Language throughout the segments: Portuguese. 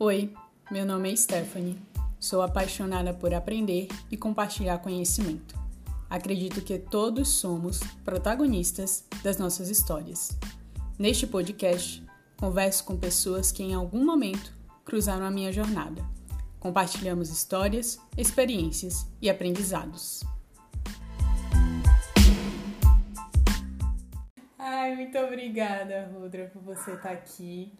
Oi, meu nome é Stephanie. Sou apaixonada por aprender e compartilhar conhecimento. Acredito que todos somos protagonistas das nossas histórias. Neste podcast, converso com pessoas que em algum momento cruzaram a minha jornada. Compartilhamos histórias, experiências e aprendizados. Ai, muito obrigada, Rudra, por você estar aqui.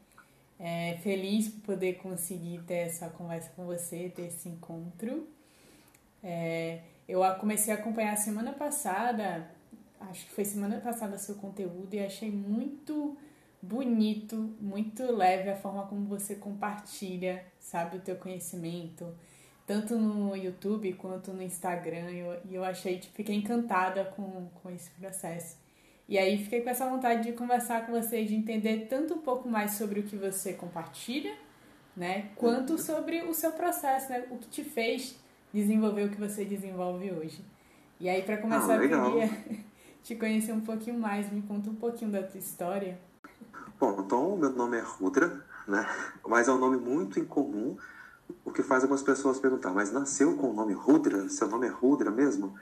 É, feliz por poder conseguir ter essa conversa com você, ter esse encontro. É, eu comecei a acompanhar semana passada, acho que foi semana passada seu conteúdo e achei muito bonito, muito leve a forma como você compartilha, sabe, o teu conhecimento, tanto no YouTube quanto no Instagram. E eu, eu achei, tipo, fiquei encantada com, com esse processo. E aí fiquei com essa vontade de conversar com vocês, de entender tanto um pouco mais sobre o que você compartilha, né, quanto uhum. sobre o seu processo, né, o que te fez desenvolver o que você desenvolve hoje. E aí para começar ah, eu queria te conhecer um pouquinho mais, me conta um pouquinho da tua história. Bom, então meu nome é Rudra, né, mas é um nome muito incomum, o que faz algumas pessoas perguntar, mas nasceu com o nome Rudra? Seu nome é Rudra mesmo?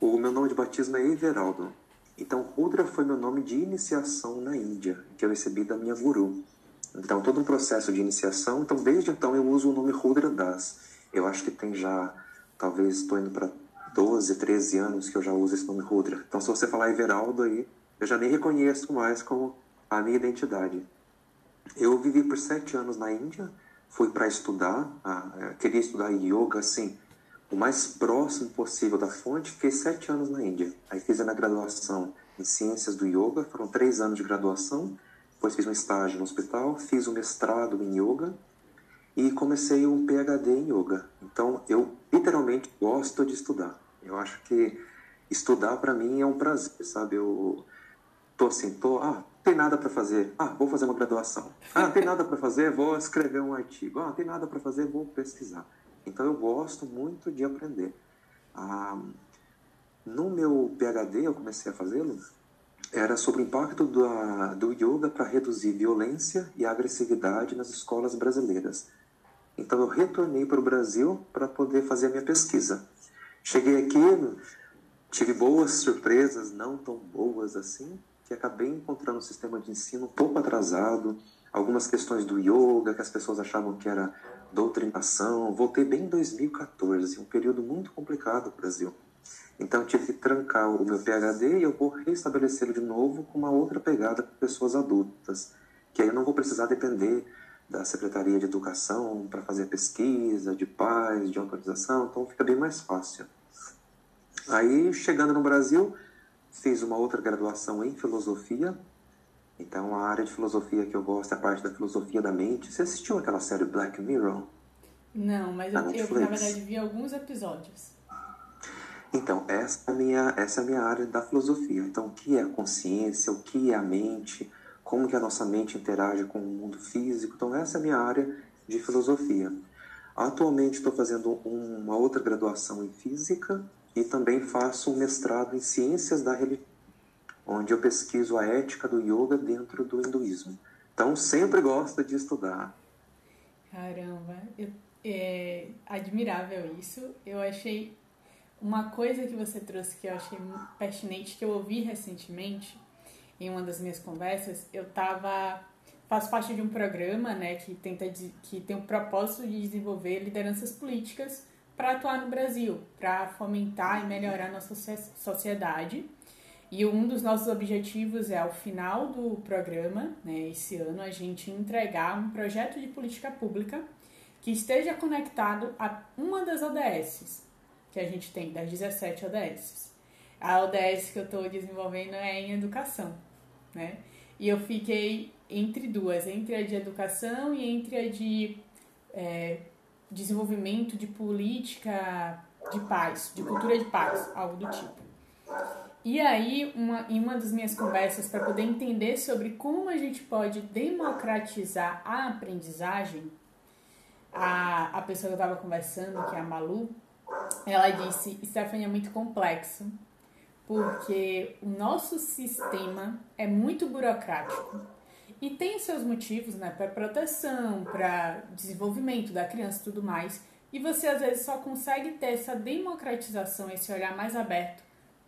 O meu nome de batismo é Everaldo. Então, Rudra foi meu nome de iniciação na Índia, que eu recebi da minha guru. Então, todo um processo de iniciação. Então, desde então, eu uso o nome Rudra Das. Eu acho que tem já, talvez estou indo para 12, 13 anos que eu já uso esse nome Rudra. Então, se você falar Everaldo aí, eu já nem reconheço mais como a minha identidade. Eu vivi por sete anos na Índia, fui para estudar, ah, queria estudar yoga, assim, o mais próximo possível da fonte, fiquei sete anos na Índia. Aí fiz a minha graduação em Ciências do Yoga, foram três anos de graduação. Depois fiz um estágio no hospital, fiz um mestrado em Yoga e comecei um PhD em Yoga. Então, eu literalmente gosto de estudar. Eu acho que estudar para mim é um prazer, sabe? Eu tô assim, tô, ah, tem nada para fazer. Ah, vou fazer uma graduação. Ah, tem nada para fazer, vou escrever um artigo. Ah, tem nada para fazer, vou pesquisar. Então eu gosto muito de aprender. Ah, no meu PhD, eu comecei a fazê-lo, era sobre o impacto do, yoga para reduzir violência e agressividade nas escolas brasileiras. Então eu retornei para o Brasil para poder fazer a minha pesquisa. Cheguei aqui, tive boas surpresas, não tão boas assim, que acabei encontrando um sistema de ensino um pouco atrasado, algumas questões do yoga que as pessoas achavam que era doutrinação. Voltei bem em 2014, um período muito complicado no Brasil. Então tive que trancar o meu PhD e eu vou restabelecê-lo de novo com uma outra pegada para pessoas adultas, que aí eu não vou precisar depender da Secretaria de Educação para fazer pesquisa, de paz, de autorização, então fica bem mais fácil. Aí, chegando no Brasil, fiz uma outra graduação em filosofia então, a área de filosofia que eu gosto é a parte da filosofia da mente. Você assistiu aquela série Black Mirror? Não, mas eu, eu, na verdade, vi alguns episódios. Então, essa é, a minha, essa é a minha área da filosofia. Então, o que é a consciência, o que é a mente, como que a nossa mente interage com o mundo físico. Então, essa é a minha área de filosofia. Atualmente, estou fazendo uma outra graduação em física e também faço um mestrado em ciências da religião onde eu pesquiso a ética do yoga dentro do hinduísmo. Então, sempre gosto de estudar. Caramba, eu, é admirável isso. Eu achei uma coisa que você trouxe que eu achei pertinente, que eu ouvi recentemente em uma das minhas conversas. Eu tava faço parte de um programa, né, que tenta que tem o propósito de desenvolver lideranças políticas para atuar no Brasil, para fomentar e melhorar nossa sociedade e um dos nossos objetivos é, ao final do programa, né, esse ano, a gente entregar um projeto de política pública que esteja conectado a uma das ODSs que a gente tem, das 17 ODSs. A ODS que eu estou desenvolvendo é em educação, né? E eu fiquei entre duas, entre a de educação e entre a de é, desenvolvimento de política de paz, de cultura de paz, algo do tipo. E aí, uma, em uma das minhas conversas, para poder entender sobre como a gente pode democratizar a aprendizagem, a, a pessoa que eu estava conversando, que é a Malu, ela disse: Stephanie é muito complexo, porque o nosso sistema é muito burocrático e tem seus motivos, né, para proteção, para desenvolvimento da criança e tudo mais. E você às vezes só consegue ter essa democratização, esse olhar mais aberto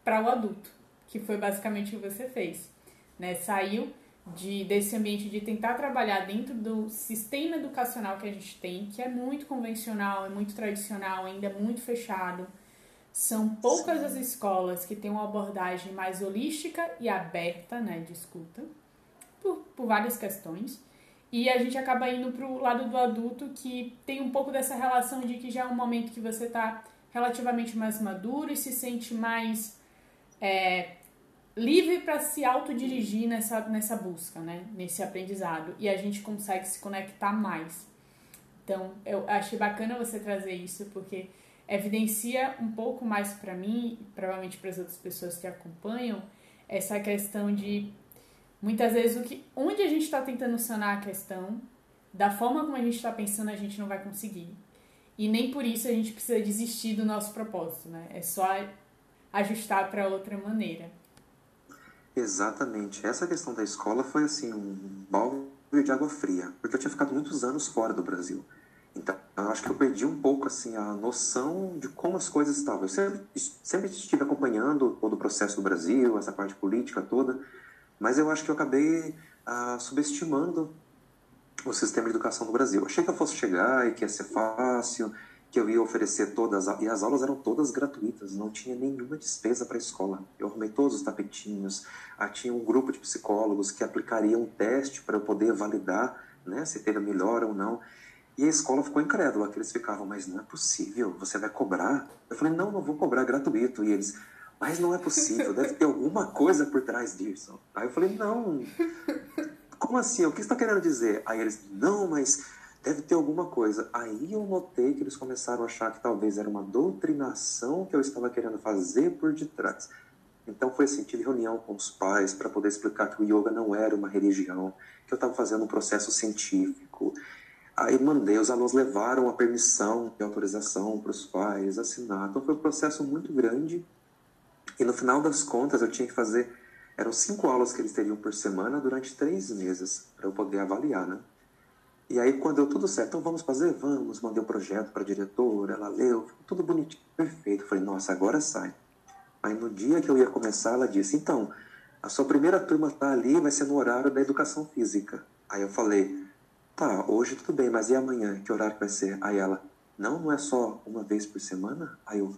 para o adulto, que foi basicamente o que você fez, né? Saiu de desse ambiente de tentar trabalhar dentro do sistema educacional que a gente tem, que é muito convencional, é muito tradicional, ainda é muito fechado. São poucas as escolas que têm uma abordagem mais holística e aberta, né, de escuta, por, por várias questões. E a gente acaba indo para o lado do adulto que tem um pouco dessa relação de que já é um momento que você está relativamente mais maduro e se sente mais é, livre para se autodirigir nessa, nessa busca, né? nesse aprendizado. E a gente consegue se conectar mais. Então, eu achei bacana você trazer isso, porque evidencia um pouco mais para mim, provavelmente para as outras pessoas que acompanham, essa questão de muitas vezes o que, onde a gente está tentando sanar a questão, da forma como a gente está pensando, a gente não vai conseguir. E nem por isso a gente precisa desistir do nosso propósito, né? É só ajustar para outra maneira. Exatamente. Essa questão da escola foi assim um balde de água fria, porque eu tinha ficado muitos anos fora do Brasil. Então, eu acho que eu perdi um pouco assim a noção de como as coisas estavam. Eu sempre, sempre estive acompanhando todo o processo do Brasil, essa parte política toda, mas eu acho que eu acabei ah, subestimando o sistema de educação do Brasil. Eu achei que eu fosse chegar e que ia ser fácil, que eu ia oferecer todas, e as aulas eram todas gratuitas, não tinha nenhuma despesa para a escola. Eu arrumei todos os tapetinhos, ah, tinha um grupo de psicólogos que aplicariam um teste para eu poder validar né, se teve melhor ou não. E a escola ficou incrédula, que eles ficavam, mas não é possível, você vai cobrar? Eu falei, não, não vou cobrar gratuito. E eles, mas não é possível, deve ter alguma coisa por trás disso. Aí eu falei, não, como assim? O que você está querendo dizer? Aí eles, não, mas deve ter alguma coisa. Aí eu notei que eles começaram a achar que talvez era uma doutrinação que eu estava querendo fazer por detrás. Então foi assim, tive reunião com os pais para poder explicar que o yoga não era uma religião, que eu estava fazendo um processo científico. Aí mandei, os alunos levaram a permissão e autorização para os pais assinar. Então foi um processo muito grande. E no final das contas eu tinha que fazer, eram cinco aulas que eles teriam por semana durante três meses para eu poder avaliar, né? E aí, quando deu tudo certo, então vamos fazer? Vamos. Mandei o um projeto para a diretora, ela leu, tudo bonitinho, perfeito. falei, nossa, agora sai. Aí, no dia que eu ia começar, ela disse, então, a sua primeira turma está ali, vai ser no horário da educação física. Aí eu falei, tá, hoje tudo bem, mas e amanhã? Que horário vai ser? Aí ela, não, não é só uma vez por semana? Aí eu,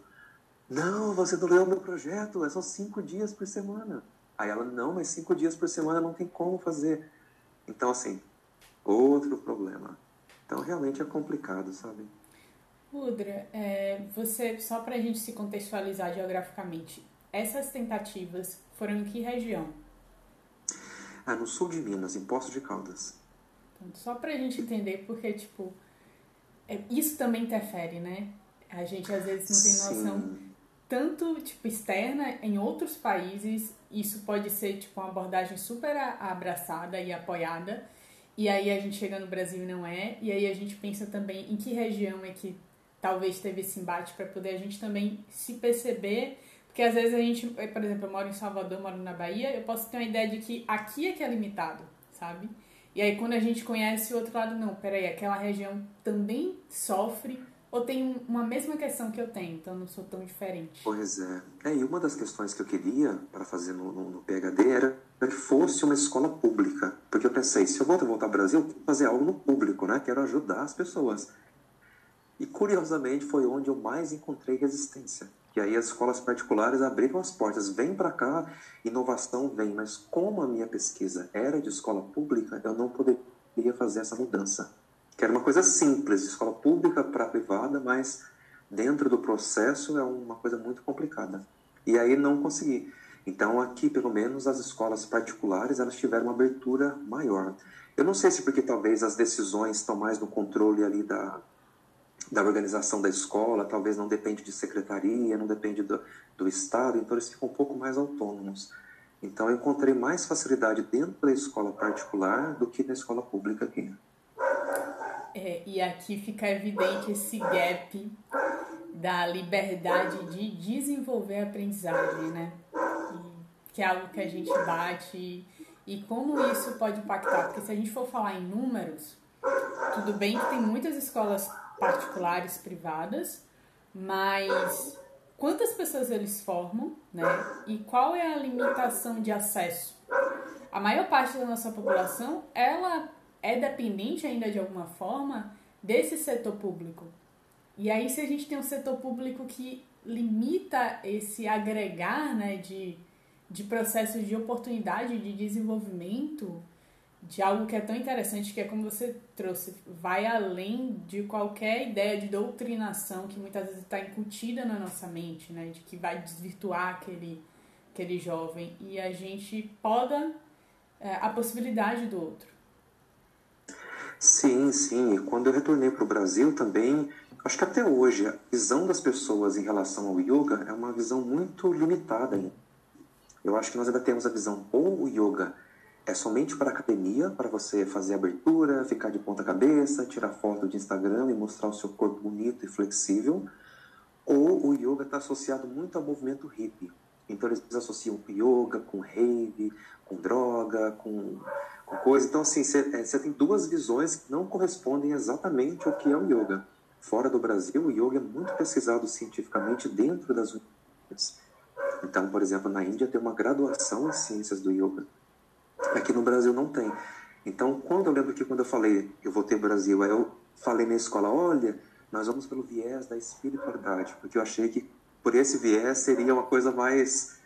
não, você não leu o meu projeto, é só cinco dias por semana. Aí ela, não, mas cinco dias por semana não tem como fazer. Então, assim, outro problema. Então, realmente é complicado, sabe? Rudra, é, você, só para a gente se contextualizar geograficamente, essas tentativas foram em que região? Ah, no sul de Minas, em Poços de Caldas. Então, só para a gente entender, porque, tipo, é, isso também interfere, né? A gente às vezes não tem noção Sim. tanto, tipo, externa em outros países, isso pode ser, tipo, uma abordagem super abraçada e apoiada, e aí a gente chega no Brasil e não é. E aí a gente pensa também em que região é que talvez teve esse embate para poder a gente também se perceber. Porque às vezes a gente, por exemplo, eu moro em Salvador, moro na Bahia, eu posso ter uma ideia de que aqui é que é limitado, sabe? E aí quando a gente conhece o outro lado, não, peraí, aquela região também sofre ou tem uma mesma questão que eu tenho, então não sou tão diferente. Pois é. é e uma das questões que eu queria para fazer no, no, no, PHD era que fosse uma escola pública. Porque eu pensei, se eu voltar, voltar ao Brasil, eu fazer algo no público, né? Quero ajudar as pessoas. E curiosamente foi onde eu mais encontrei resistência. E aí as escolas particulares abriram as portas, vem para cá, inovação vem. Mas como a minha pesquisa era de escola pública, eu não poderia fazer essa mudança que era uma coisa simples, de escola pública para privada, mas dentro do processo é uma coisa muito complicada. E aí não consegui. Então aqui, pelo menos, as escolas particulares, elas tiveram uma abertura maior. Eu não sei se porque talvez as decisões estão mais no controle ali da, da organização da escola, talvez não depende de secretaria, não depende do, do Estado, então eles ficam um pouco mais autônomos. Então eu encontrei mais facilidade dentro da escola particular do que na escola pública aqui. É, e aqui fica evidente esse gap da liberdade de desenvolver a aprendizagem, né? E, que é algo que a gente bate e como isso pode impactar. Porque se a gente for falar em números, tudo bem que tem muitas escolas particulares privadas, mas quantas pessoas eles formam, né? E qual é a limitação de acesso? A maior parte da nossa população, ela é dependente ainda de alguma forma desse setor público. E aí se a gente tem um setor público que limita esse agregar, né, de, de processos de oportunidade de desenvolvimento, de algo que é tão interessante, que é como você trouxe, vai além de qualquer ideia de doutrinação que muitas vezes está incutida na nossa mente, né? De que vai desvirtuar aquele, aquele jovem. E a gente poda é, a possibilidade do outro. Sim, sim. Quando eu retornei para o Brasil também, acho que até hoje, a visão das pessoas em relação ao yoga é uma visão muito limitada. Eu acho que nós ainda temos a visão ou o yoga é somente para academia, para você fazer abertura, ficar de ponta cabeça, tirar foto de Instagram e mostrar o seu corpo bonito e flexível, ou o yoga está associado muito ao movimento hippie. Então eles associam yoga com rave, com droga, com, com coisa. Então assim, você é, tem duas visões que não correspondem exatamente ao que é o yoga. Fora do Brasil, o yoga é muito pesquisado cientificamente dentro das universidades. Então, por exemplo, na Índia tem uma graduação em ciências do yoga. Aqui no Brasil não tem. Então, quando eu lembro que quando eu falei eu vou ter Brasil, aí eu falei na escola, olha, nós vamos pelo viés da espiritualidade, porque eu achei que por esse viés seria uma coisa mais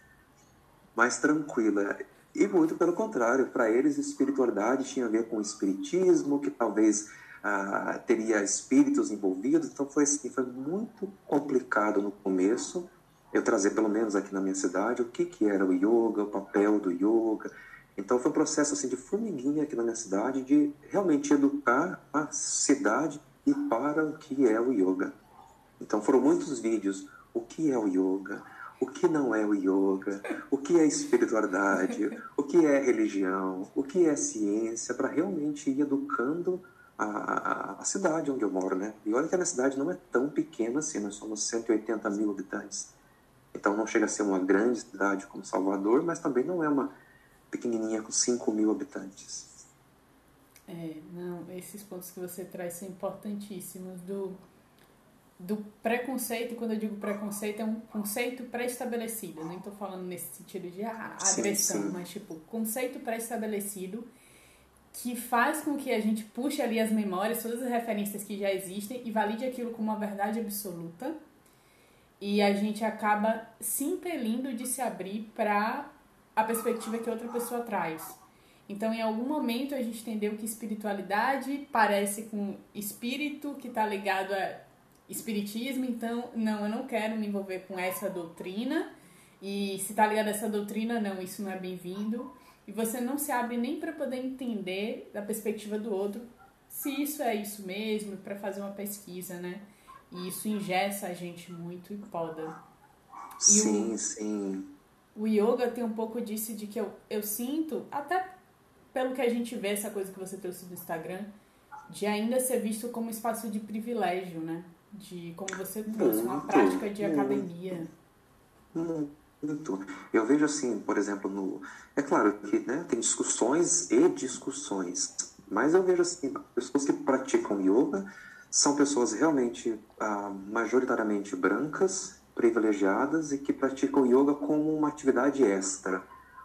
mais tranquila. E muito pelo contrário, para eles espiritualidade tinha a ver com espiritismo, que talvez ah, teria espíritos envolvidos. Então foi assim, foi muito complicado no começo eu trazer pelo menos aqui na minha cidade o que que era o yoga, o papel do yoga, então foi um processo assim de formiguinha aqui na minha cidade de realmente educar a cidade e para o que é o yoga. Então foram muitos vídeos. O que é o yoga? O que não é o yoga? O que é espiritualidade? O que é religião? O que é ciência? Para realmente ir educando a, a, a, cidade onde eu moro, né? E olha que a minha cidade não é tão pequena assim, nós somos 180 mil habitantes. Então não chega a ser uma grande cidade como Salvador, mas também não é uma pequenininha com 5 mil habitantes. É, não, esses pontos que você traz são importantíssimos do, do preconceito, quando eu digo preconceito, é um conceito pré-estabelecido, nem estou falando nesse sentido de ah, agressão, sim, sim. mas tipo, conceito pré-estabelecido que faz com que a gente puxe ali as memórias, todas as referências que já existem e valide aquilo como uma verdade absoluta e a gente acaba se impelindo de se abrir para a perspectiva que outra pessoa traz. Então, em algum momento, a gente entendeu que espiritualidade parece com espírito que está ligado a espiritismo, então, não, eu não quero me envolver com essa doutrina, e se está ligado a essa doutrina, não, isso não é bem-vindo. E você não se abre nem para poder entender da perspectiva do outro se isso é isso mesmo, para fazer uma pesquisa, né? E isso ingessa a gente muito e poda. E sim, o... sim o yoga tem um pouco disso de que eu, eu sinto, até pelo que a gente vê, essa coisa que você trouxe do Instagram, de ainda ser visto como espaço de privilégio, né? De, como você trouxe, uma prática de academia. Muito. Eu vejo assim, por exemplo, no. É claro que né, tem discussões e discussões, mas eu vejo assim, pessoas que praticam yoga são pessoas realmente ah, majoritariamente brancas privilegiadas e que praticam yoga como uma atividade extra.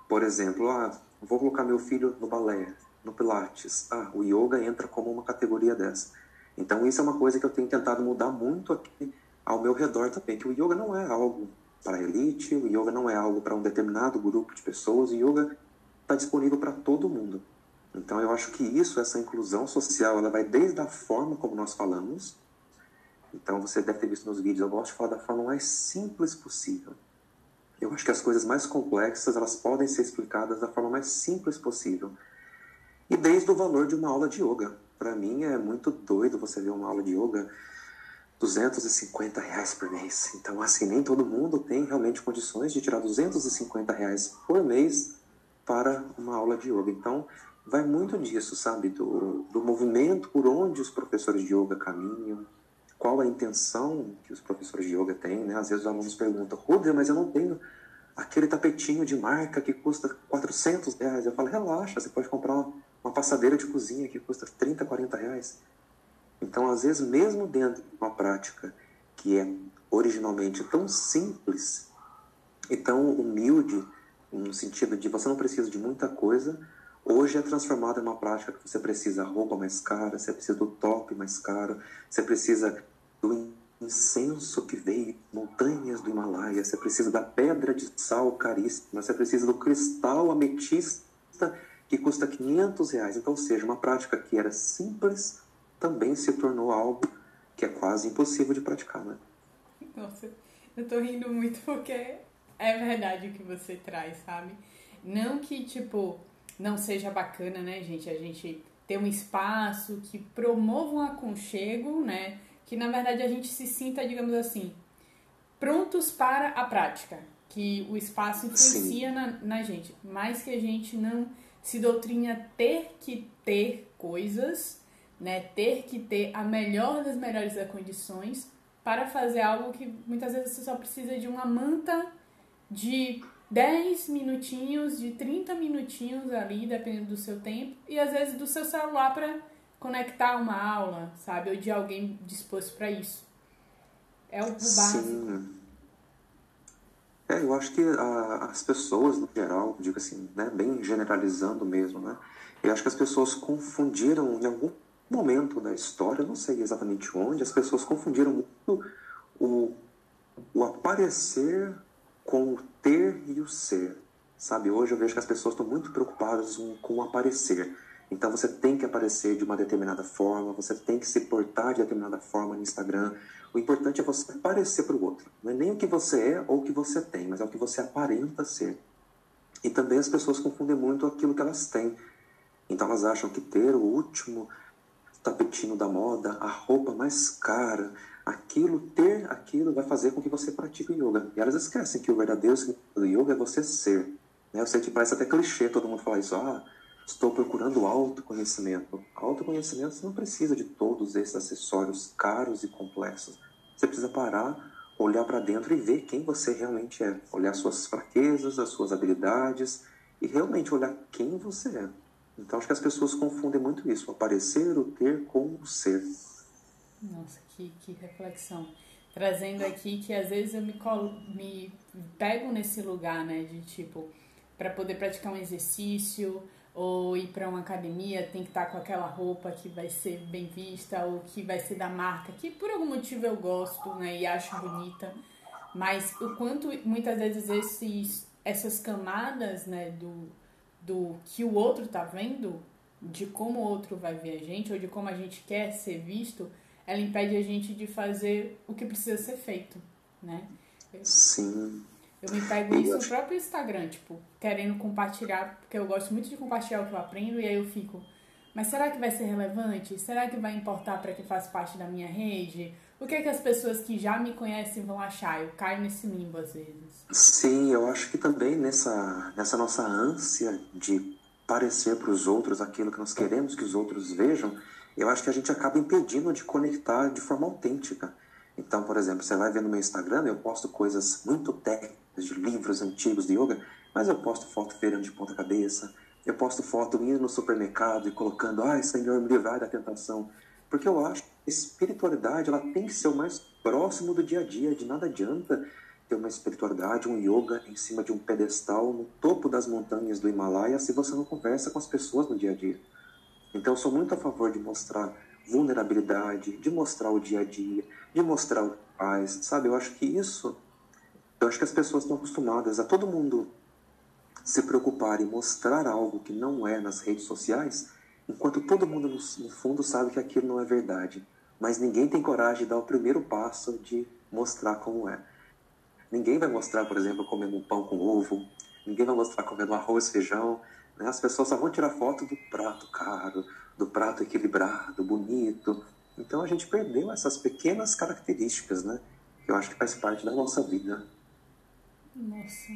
Por exemplo, ah, vou colocar meu filho no balé, no pilates. Ah, o yoga entra como uma categoria dessa. Então isso é uma coisa que eu tenho tentado mudar muito aqui ao meu redor também, que o yoga não é algo para elite, o yoga não é algo para um determinado grupo de pessoas, o yoga está disponível para todo mundo. Então eu acho que isso, essa inclusão social, ela vai desde a forma como nós falamos, então você deve ter visto nos vídeos, eu gosto de falar da forma mais simples possível. Eu acho que as coisas mais complexas, elas podem ser explicadas da forma mais simples possível. E desde o valor de uma aula de yoga. Para mim é muito doido você ver uma aula de yoga 250 reais por mês. Então, assim, nem todo mundo tem realmente condições de tirar 250 reais por mês para uma aula de yoga. Então, vai muito disso, sabe? Do, do movimento por onde os professores de yoga caminham, qual a intenção que os professores de yoga têm, né? Às vezes os alunos perguntam, Rudra, mas eu não tenho aquele tapetinho de marca que custa 400 reais. Eu falo, relaxa, você pode comprar uma, uma passadeira de cozinha que custa 30, 40 reais. Então, às vezes, mesmo dentro de uma prática que é originalmente tão simples e tão humilde, no sentido de você não precisa de muita coisa, hoje é transformada em uma prática que você precisa roupa mais cara, você precisa do top mais caro, você precisa do incenso que veio montanhas do Himalaia, você precisa da pedra de sal caríssima, você precisa do cristal ametista que custa 500 reais. Então, ou seja, uma prática que era simples também se tornou algo que é quase impossível de praticar, né? Nossa, eu tô rindo muito porque é verdade o que você traz, sabe? Não que, tipo, não seja bacana, né, gente? A gente ter um espaço que promova um aconchego, né? Que na verdade a gente se sinta, digamos assim, prontos para a prática. Que o espaço influencia na, na gente. Mas que a gente não se doutrina ter que ter coisas, né? Ter que ter a melhor das melhores das condições para fazer algo que muitas vezes você só precisa de uma manta de 10 minutinhos, de 30 minutinhos ali, dependendo do seu tempo, e às vezes do seu celular para conectar uma aula, sabe? Ou de alguém disposto para isso. É o básico. Sim. É, eu acho que a, as pessoas, no geral, digo assim, né, bem generalizando mesmo, né? Eu acho que as pessoas confundiram em algum momento da história, não sei exatamente onde, as pessoas confundiram muito o, o aparecer com o ter e o ser. Sabe, hoje eu vejo que as pessoas estão muito preocupadas com o aparecer. Então você tem que aparecer de uma determinada forma, você tem que se portar de determinada forma no Instagram. O importante é você aparecer para o outro. Não é nem o que você é ou o que você tem, mas é o que você aparenta ser. E também as pessoas confundem muito aquilo que elas têm. Então elas acham que ter o último tapetinho da moda, a roupa mais cara, aquilo, ter aquilo vai fazer com que você pratique yoga. E elas esquecem que o verdadeiro significado do yoga é você ser. Né? Eu sei que parece até clichê todo mundo falar isso. Ah, estou procurando autoconhecimento. Autoconhecimento você não precisa de todos esses acessórios caros e complexos. Você precisa parar, olhar para dentro e ver quem você realmente é. Olhar suas fraquezas, as suas habilidades e realmente olhar quem você é. Então acho que as pessoas confundem muito isso, aparecer, o ter com o ser. Nossa, que, que reflexão. Trazendo aqui que às vezes eu me, colo, me pego nesse lugar, né, de tipo, para poder praticar um exercício ou ir para uma academia, tem que estar tá com aquela roupa que vai ser bem vista ou que vai ser da marca, que por algum motivo eu gosto, né, e acho bonita. Mas o quanto muitas vezes esses, essas camadas, né, do, do que o outro tá vendo, de como o outro vai ver a gente, ou de como a gente quer ser visto, ela impede a gente de fazer o que precisa ser feito, né? Sim. Eu me pego isso no próprio Instagram, tipo, querendo compartilhar, porque eu gosto muito de compartilhar o que eu aprendo, e aí eu fico, mas será que vai ser relevante? Será que vai importar para quem faz parte da minha rede? O que é que as pessoas que já me conhecem vão achar? Eu caio nesse limbo às vezes. Sim, eu acho que também nessa, nessa nossa ânsia de parecer para os outros aquilo que nós queremos que os outros vejam, eu acho que a gente acaba impedindo de conectar de forma autêntica. Então, por exemplo, você vai ver no meu Instagram, eu posto coisas muito técnicas de livros antigos de yoga, mas eu posto foto feirando de ponta cabeça, eu posto foto indo no supermercado e colocando, ai Senhor, me livrai da tentação. Porque eu acho que a espiritualidade ela tem que ser o mais próximo do dia a dia. De nada adianta ter uma espiritualidade, um yoga em cima de um pedestal no topo das montanhas do Himalaia se você não conversa com as pessoas no dia a dia. Então eu sou muito a favor de mostrar vulnerabilidade, de mostrar o dia a dia, de mostrar o faz, sabe? Eu acho que isso, eu acho que as pessoas estão acostumadas a todo mundo se preocupar em mostrar algo que não é nas redes sociais, enquanto todo mundo no, no fundo sabe que aquilo não é verdade. Mas ninguém tem coragem de dar o primeiro passo de mostrar como é. Ninguém vai mostrar, por exemplo, comendo um pão com ovo, ninguém vai mostrar comendo arroz, feijão, né? As pessoas só vão tirar foto do prato caro, do prato equilibrado, bonito. Então a gente perdeu essas pequenas características, né? Que eu acho que faz parte da nossa vida. Nossa,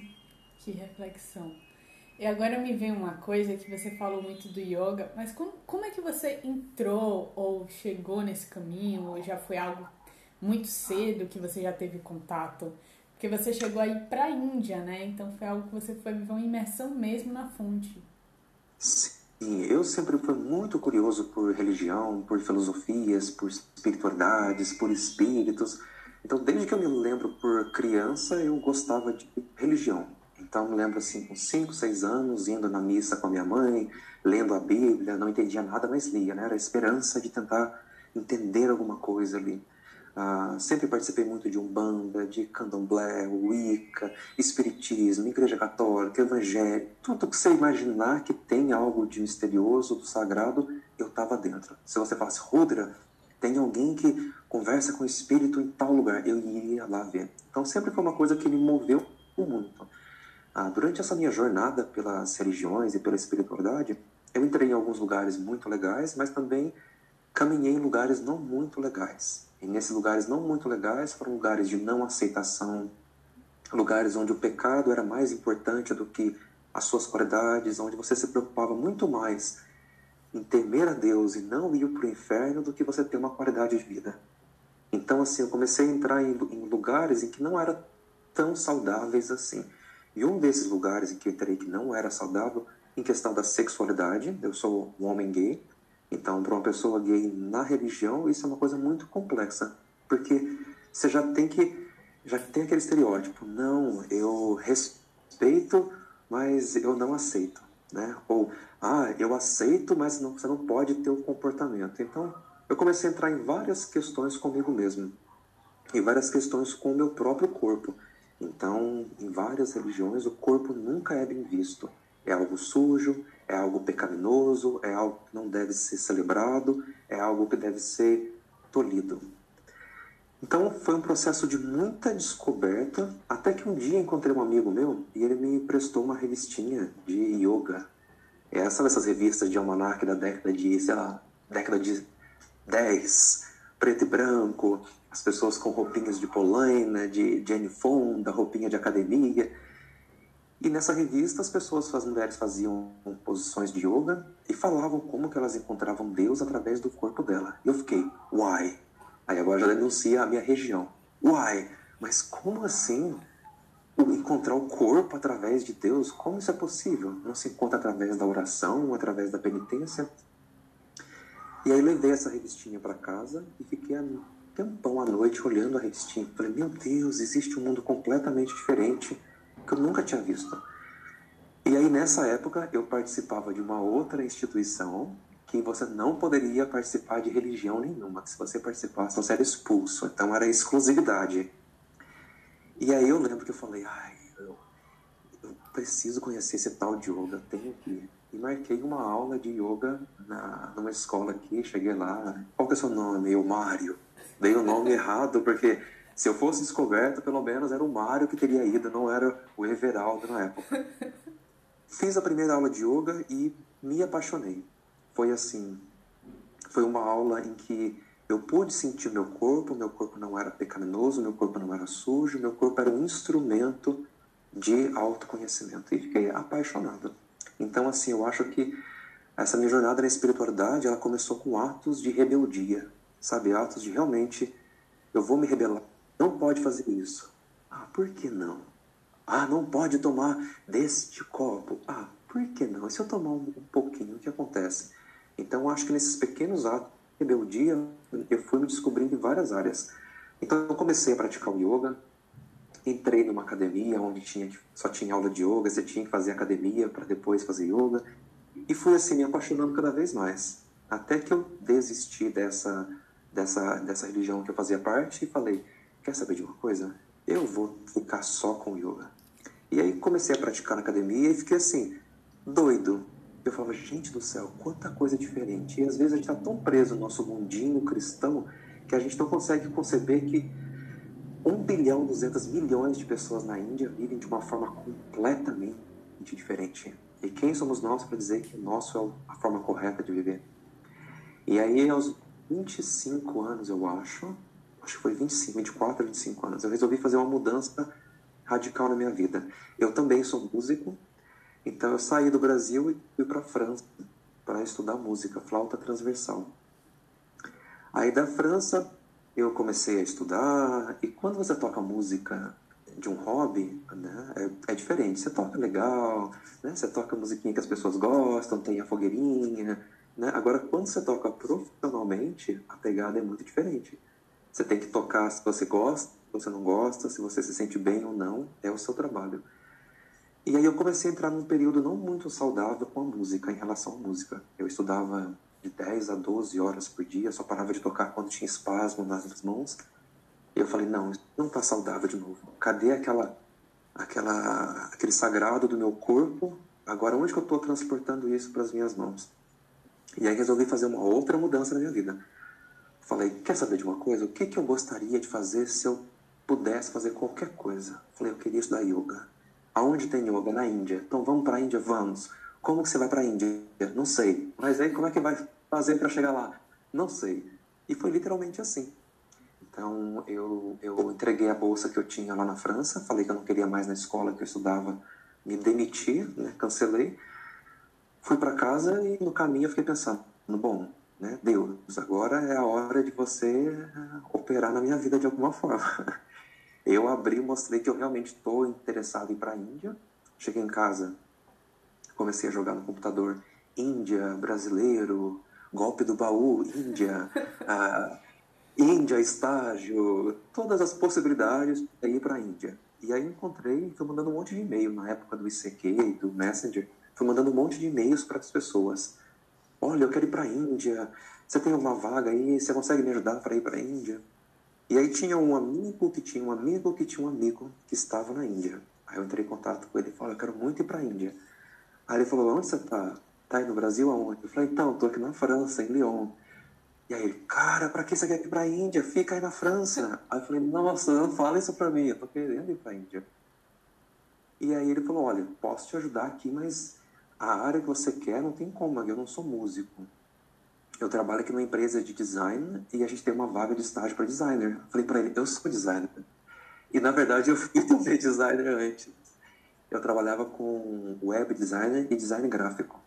que reflexão. E agora me vem uma coisa que você falou muito do yoga, mas como, como é que você entrou ou chegou nesse caminho, ou já foi algo muito cedo que você já teve contato? Porque você chegou aí para a Índia, né? Então foi algo que você foi viver uma imersão mesmo na fonte. Sim, eu sempre fui muito curioso por religião, por filosofias, por espiritualidades, por espíritos. Então, desde que eu me lembro por criança, eu gostava de religião. Então, me lembro assim, com 5, 6 anos, indo na missa com a minha mãe, lendo a Bíblia, não entendia nada, mas lia, né? Era a esperança de tentar entender alguma coisa ali. Ah, sempre participei muito de Umbanda, de Candomblé, Wicca, Espiritismo, Igreja Católica, Evangelho, tudo que você imaginar que tem algo de misterioso, do sagrado, eu estava dentro. Se você falasse, Rudra, tem alguém que conversa com o espírito em tal lugar, eu iria lá ver. Então sempre foi uma coisa que me moveu muito. Ah, durante essa minha jornada pelas religiões e pela espiritualidade, eu entrei em alguns lugares muito legais, mas também caminhei em lugares não muito legais. E nesses lugares não muito legais foram lugares de não aceitação, lugares onde o pecado era mais importante do que as suas qualidades, onde você se preocupava muito mais em temer a Deus e não ir para o inferno do que você ter uma qualidade de vida. Então, assim, eu comecei a entrar em, em lugares em que não eram tão saudáveis assim. E um desses lugares em que eu entrei que não era saudável, em questão da sexualidade, eu sou um homem gay, então, para uma pessoa gay na religião, isso é uma coisa muito complexa, porque você já tem que já tem aquele estereótipo, não, eu respeito, mas eu não aceito, né? Ou ah, eu aceito, mas não, você não pode ter o comportamento. Então, eu comecei a entrar em várias questões comigo mesmo, em várias questões com o meu próprio corpo. Então, em várias religiões, o corpo nunca é bem visto. É algo sujo, é algo pecaminoso, é algo que não deve ser celebrado, é algo que deve ser tolhido. Então foi um processo de muita descoberta, até que um dia encontrei um amigo meu e ele me prestou uma revistinha de yoga. É, sabe essas revistas de almanac da década de, sei lá, década de 10, preto e branco, as pessoas com roupinhas de polaina, de Jane Fonda, roupinha de academia. E nessa revista as pessoas, as mulheres faziam posições de yoga e falavam como que elas encontravam Deus através do corpo dela. E eu fiquei, why? Aí agora já denuncia a minha região. Why? Mas como assim encontrar o corpo através de Deus? Como isso é possível? Não se encontra através da oração, através da penitência? E aí levei essa revistinha para casa e fiquei um tempão à noite olhando a revistinha. Falei, meu Deus, existe um mundo completamente diferente que eu nunca tinha visto. E aí, nessa época, eu participava de uma outra instituição que você não poderia participar de religião nenhuma. Se você participasse, você era expulso. Então, era exclusividade. E aí, eu lembro que eu falei, ai, eu, eu preciso conhecer esse tal de yoga, tenho que ir. E marquei uma aula de yoga na, numa escola aqui, cheguei lá. Qual que é o seu nome? Eu, Mário. Dei o nome errado, porque se eu fosse descoberto, pelo menos era o Mário que teria ido, não era o Everaldo na época. Fiz a primeira aula de yoga e me apaixonei. Foi assim, foi uma aula em que eu pude sentir meu corpo, meu corpo não era pecaminoso, meu corpo não era sujo, meu corpo era um instrumento de autoconhecimento e fiquei apaixonado. Então, assim, eu acho que essa minha jornada na espiritualidade, ela começou com atos de rebeldia, sabe, atos de realmente eu vou me rebelar não pode fazer isso. Ah, por que não? Ah, não pode tomar deste copo. Ah, por que não? E se eu tomar um, um pouquinho, o que acontece? Então, acho que nesses pequenos atos de rebeldia, eu fui me descobrindo em várias áreas. Então, eu comecei a praticar o yoga, entrei numa academia onde tinha, só tinha aula de yoga, você tinha que fazer academia para depois fazer yoga. E fui assim, me apaixonando cada vez mais. Até que eu desisti dessa, dessa, dessa religião que eu fazia parte e falei, quer saber de uma coisa? Eu vou ficar só com yoga. E aí comecei a praticar na academia e fiquei assim, doido. Eu falava, gente do céu, quanta coisa diferente. E às vezes a gente está tão preso no nosso mundinho cristão que a gente não consegue conceber que um bilhão, duzentos milhões de pessoas na Índia vivem de uma forma completamente diferente. E quem somos nós para dizer que nosso é a forma correta de viver? E aí, aos 25 anos, eu acho, acho que foi 25, 24, 25 anos, eu resolvi fazer uma mudança radical na minha vida. Eu também sou músico, então eu saí do Brasil e fui para a França para estudar música, flauta transversal. Aí da França eu comecei a estudar, e quando você toca música de um hobby, né, é, é, diferente. Você toca legal, né, você toca musiquinha que as pessoas gostam, tem a fogueirinha, né? Agora, quando você toca profissionalmente, a pegada é muito diferente. Você tem que tocar se você gosta, se você não gosta, se você se sente bem ou não, é o seu trabalho. E aí eu comecei a entrar num período não muito saudável com a música, em relação à música. Eu estudava de 10 a 12 horas por dia, só parava de tocar quando tinha espasmo nas mãos. E eu falei, não, isso não está saudável de novo. Cadê aquela, aquela, aquele sagrado do meu corpo? Agora, onde que eu estou transportando isso para as minhas mãos? E aí resolvi fazer uma outra mudança na minha vida. Falei, quer saber de uma coisa? O que, que eu gostaria de fazer se eu pudesse fazer qualquer coisa? Falei, eu queria estudar yoga. Aonde tem yoga? Na Índia. Então vamos para a Índia? Vamos. Como que você vai para a Índia? Não sei. Mas aí como é que vai fazer para chegar lá? Não sei. E foi literalmente assim. Então eu, eu entreguei a bolsa que eu tinha lá na França, falei que eu não queria mais na escola que eu estudava, me demiti, né? cancelei. Fui para casa e no caminho eu fiquei pensando, bom, né, Deus, agora é a hora de você operar na minha vida de alguma forma. Eu abri, mostrei que eu realmente estou interessado em ir para a Índia. Cheguei em casa, comecei a jogar no computador Índia, brasileiro, golpe do baú, Índia, uh, Índia, estágio, todas as possibilidades para ir para a Índia. E aí encontrei, fui mandando um monte de e-mail na época do ICQ, do Messenger, fui mandando um monte de e-mails para as pessoas. Olha, eu quero ir para a Índia, você tem uma vaga aí, você consegue me ajudar para ir para a Índia? E aí tinha um amigo que tinha um amigo que tinha um amigo que estava na Índia. Aí eu entrei em contato com ele e falei, eu quero muito ir para a Índia. Aí ele falou, onde você está? Tá aí no Brasil aonde? Eu falei, então, estou aqui na França, em Lyon. E aí ele, cara, para que você quer ir para a Índia? Fica aí na França. Aí eu falei, nossa, não fala isso para mim, eu tô querendo ir para a Índia. E aí ele falou, olha, posso te ajudar aqui, mas a área que você quer não tem como, eu não sou músico eu trabalho aqui numa empresa de design e a gente tem uma vaga de estágio para designer. Falei para ele, eu sou designer. E na verdade eu fui também designer antes. Eu trabalhava com web designer e design gráfico.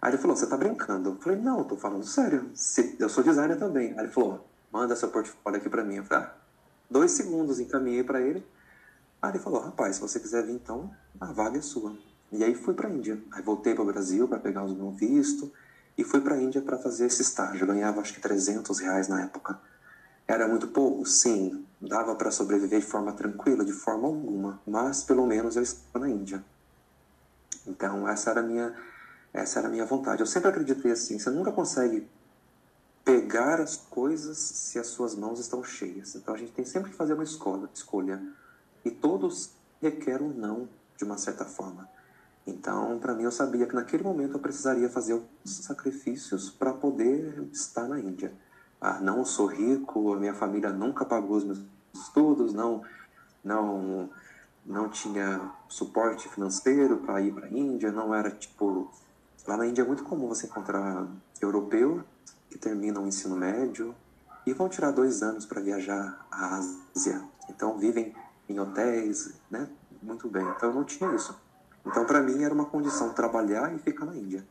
Aí ele falou, você tá brincando? Eu falei, não, eu tô falando sério. Eu sou designer também. Aí ele falou, manda seu portfólio aqui para mim. Eu falei, ah, dois segundos encaminhei para ele. Aí ele falou, rapaz, se você quiser vir então, a vaga é sua. E aí fui para Índia. Aí voltei para o Brasil para pegar os meu visto e fui para a Índia para fazer esse estágio. ganhava acho que 300 reais na época. Era muito pouco? Sim. Dava para sobreviver de forma tranquila? De forma alguma. Mas pelo menos eu estava na Índia. Então essa era a minha, essa era a minha vontade. Eu sempre acreditei assim: você nunca consegue pegar as coisas se as suas mãos estão cheias. Então a gente tem sempre que fazer uma escolha. escolha. E todos requerem um não, de uma certa forma. Então, para mim, eu sabia que naquele momento eu precisaria fazer os sacrifícios para poder estar na Índia. Ah, não sou rico, a minha família nunca pagou os meus estudos, não, não, não tinha suporte financeiro para ir para a Índia, não era tipo. Lá na Índia é muito comum você encontrar europeus que terminam o ensino médio e vão tirar dois anos para viajar à Ásia. Então vivem em hotéis, né? Muito bem. Então eu não tinha isso. Então, para mim, era uma condição trabalhar e ficar na Índia.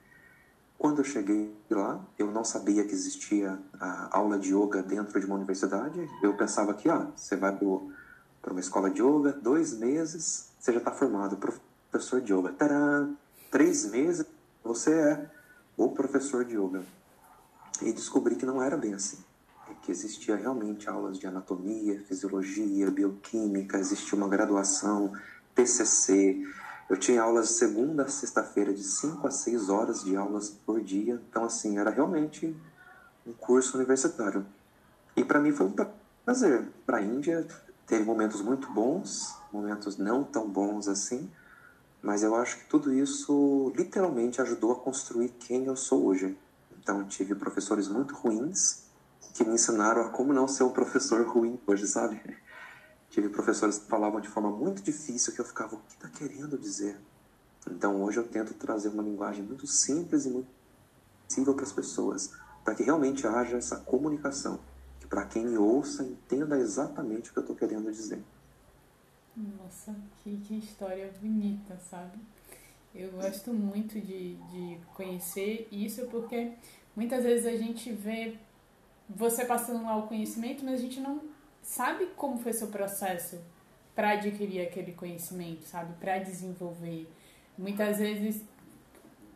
Quando eu cheguei lá, eu não sabia que existia a aula de yoga dentro de uma universidade. Eu pensava que, ah, você vai para uma escola de yoga, dois meses, você já está formado, professor de yoga. Tcharam! Três meses, você é o professor de yoga. E descobri que não era bem assim. Que existia realmente aulas de anatomia, fisiologia, bioquímica, existia uma graduação, TCC, eu tinha aulas de segunda a sexta-feira, de 5 a 6 horas de aulas por dia. Então, assim, era realmente um curso universitário. E para mim foi um prazer. Para a Índia, teve momentos muito bons, momentos não tão bons assim. Mas eu acho que tudo isso literalmente ajudou a construir quem eu sou hoje. Então, tive professores muito ruins que me ensinaram a como não ser um professor ruim hoje, sabe? Tive professores que falavam de forma muito difícil que eu ficava, o que está querendo dizer? Então hoje eu tento trazer uma linguagem muito simples e muito acessível para as pessoas, para que realmente haja essa comunicação, que para quem me ouça entenda exatamente o que eu estou querendo dizer. Nossa, que, que história bonita, sabe? Eu gosto muito de, de conhecer isso porque muitas vezes a gente vê você passando lá o conhecimento, mas a gente não sabe como foi seu processo para adquirir aquele conhecimento, sabe? Para desenvolver. Muitas vezes,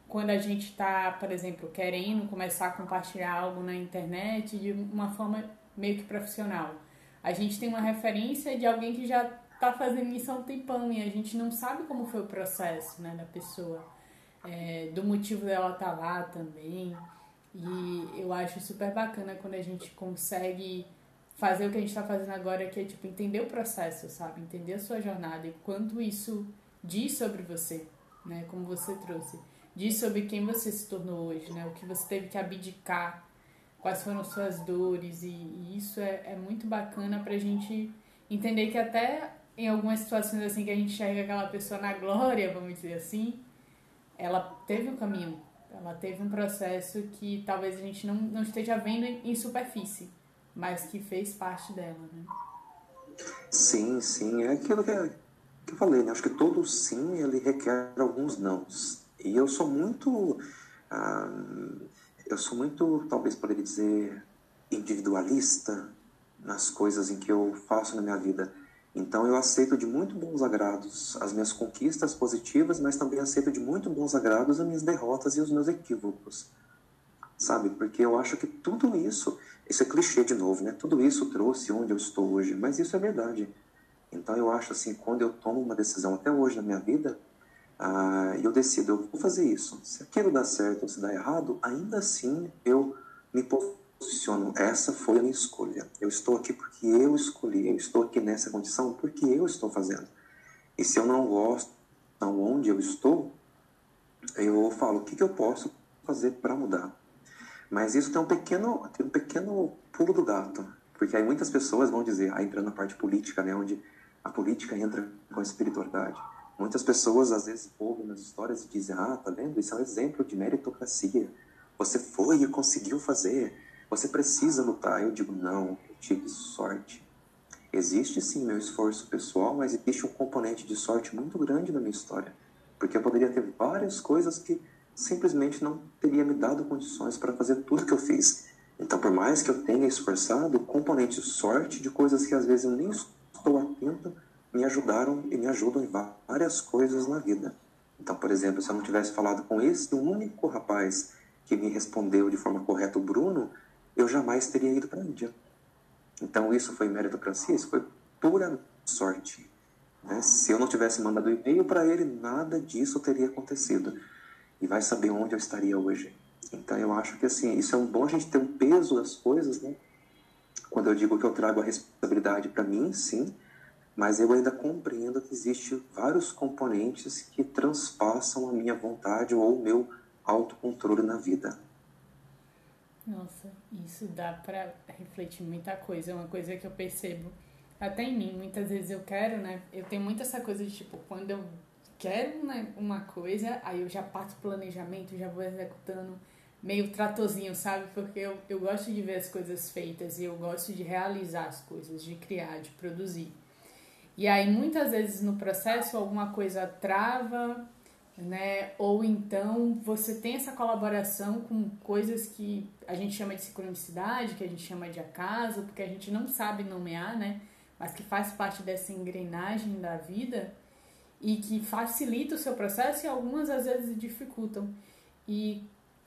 quando a gente está, por exemplo, querendo começar a compartilhar algo na internet de uma forma meio que profissional, a gente tem uma referência de alguém que já está fazendo isso há um tempão e a gente não sabe como foi o processo né, da pessoa, é, do motivo dela estar tá lá também. E eu acho super bacana quando a gente consegue fazer o que a gente está fazendo agora, que é tipo entender o processo, sabe? Entender a sua jornada e quanto isso diz sobre você, né? Como você trouxe. Diz sobre quem você se tornou hoje, né? O que você teve que abdicar, quais foram suas dores. E, e isso é, é muito bacana pra gente entender que até em algumas situações assim que a gente enxerga aquela pessoa na glória, vamos dizer assim, ela teve um caminho ela teve um processo que talvez a gente não, não esteja vendo em superfície, mas que fez parte dela, né? Sim, sim. É aquilo que, eu falei, né? Acho que todo sim, ele requer alguns nãos. E eu sou muito... Ah, eu sou muito, talvez poderia dizer, individualista nas coisas em que eu faço na minha vida. Então eu aceito de muito bons agrados as minhas conquistas positivas, mas também aceito de muito bons agrados as minhas derrotas e os meus equívocos. Sabe? Porque eu acho que tudo isso, isso é clichê de novo, né? Tudo isso trouxe onde eu estou hoje, mas isso é verdade. Então eu acho assim, quando eu tomo uma decisão até hoje na minha vida, ah, eu decido, eu vou fazer isso. Se aquilo dá certo ou se dá errado, ainda assim eu me posiciono, essa foi a minha escolha. Eu estou aqui porque eu escolhi, eu estou aqui nessa condição porque eu estou fazendo. E se eu não gosto de onde eu estou, eu falo, o que, que eu posso fazer para mudar? Mas isso tem um pequeno, tem um pequeno pulo do gato, porque aí muitas pessoas vão dizer, ah, entrando na parte política, né, onde a política entra com a espiritualidade. Muitas pessoas às vezes ouvem nas histórias e dizem, ah, tá vendo? Isso é um exemplo de meritocracia. Você foi e conseguiu fazer. Você precisa lutar. Eu digo, não, eu tive sorte. Existe sim meu esforço pessoal, mas existe um componente de sorte muito grande na minha história. Porque eu poderia ter várias coisas que simplesmente não teria me dado condições para fazer tudo que eu fiz. Então, por mais que eu tenha esforçado, componente sorte de coisas que às vezes eu nem estou atento me ajudaram e me ajudam em várias coisas na vida. Então, por exemplo, se eu não tivesse falado com esse único rapaz que me respondeu de forma correta, o Bruno, eu jamais teria ido para a Índia. Então isso foi meritocracia, isso foi pura sorte. Né? Se eu não tivesse mandado e-mail para ele, nada disso teria acontecido. E vai saber onde eu estaria hoje. Então eu acho que assim, isso é um bom a gente ter um peso das coisas, né? Quando eu digo que eu trago a responsabilidade para mim, sim, mas eu ainda compreendo que existem vários componentes que transpassam a minha vontade ou o meu autocontrole na vida. Nossa, isso dá para refletir muita coisa. É uma coisa que eu percebo até em mim. Muitas vezes eu quero, né? Eu tenho muito essa coisa de tipo, quando eu quero uma coisa, aí eu já parto planejamento, já vou executando meio tratorzinho, sabe? Porque eu, eu gosto de ver as coisas feitas e eu gosto de realizar as coisas, de criar, de produzir. E aí muitas vezes no processo alguma coisa trava, né? Ou então você tem essa colaboração com coisas que a gente chama de sincronicidade, que a gente chama de acaso, porque a gente não sabe nomear, né? Mas que faz parte dessa engrenagem da vida e que facilita o seu processo e algumas às vezes dificultam. E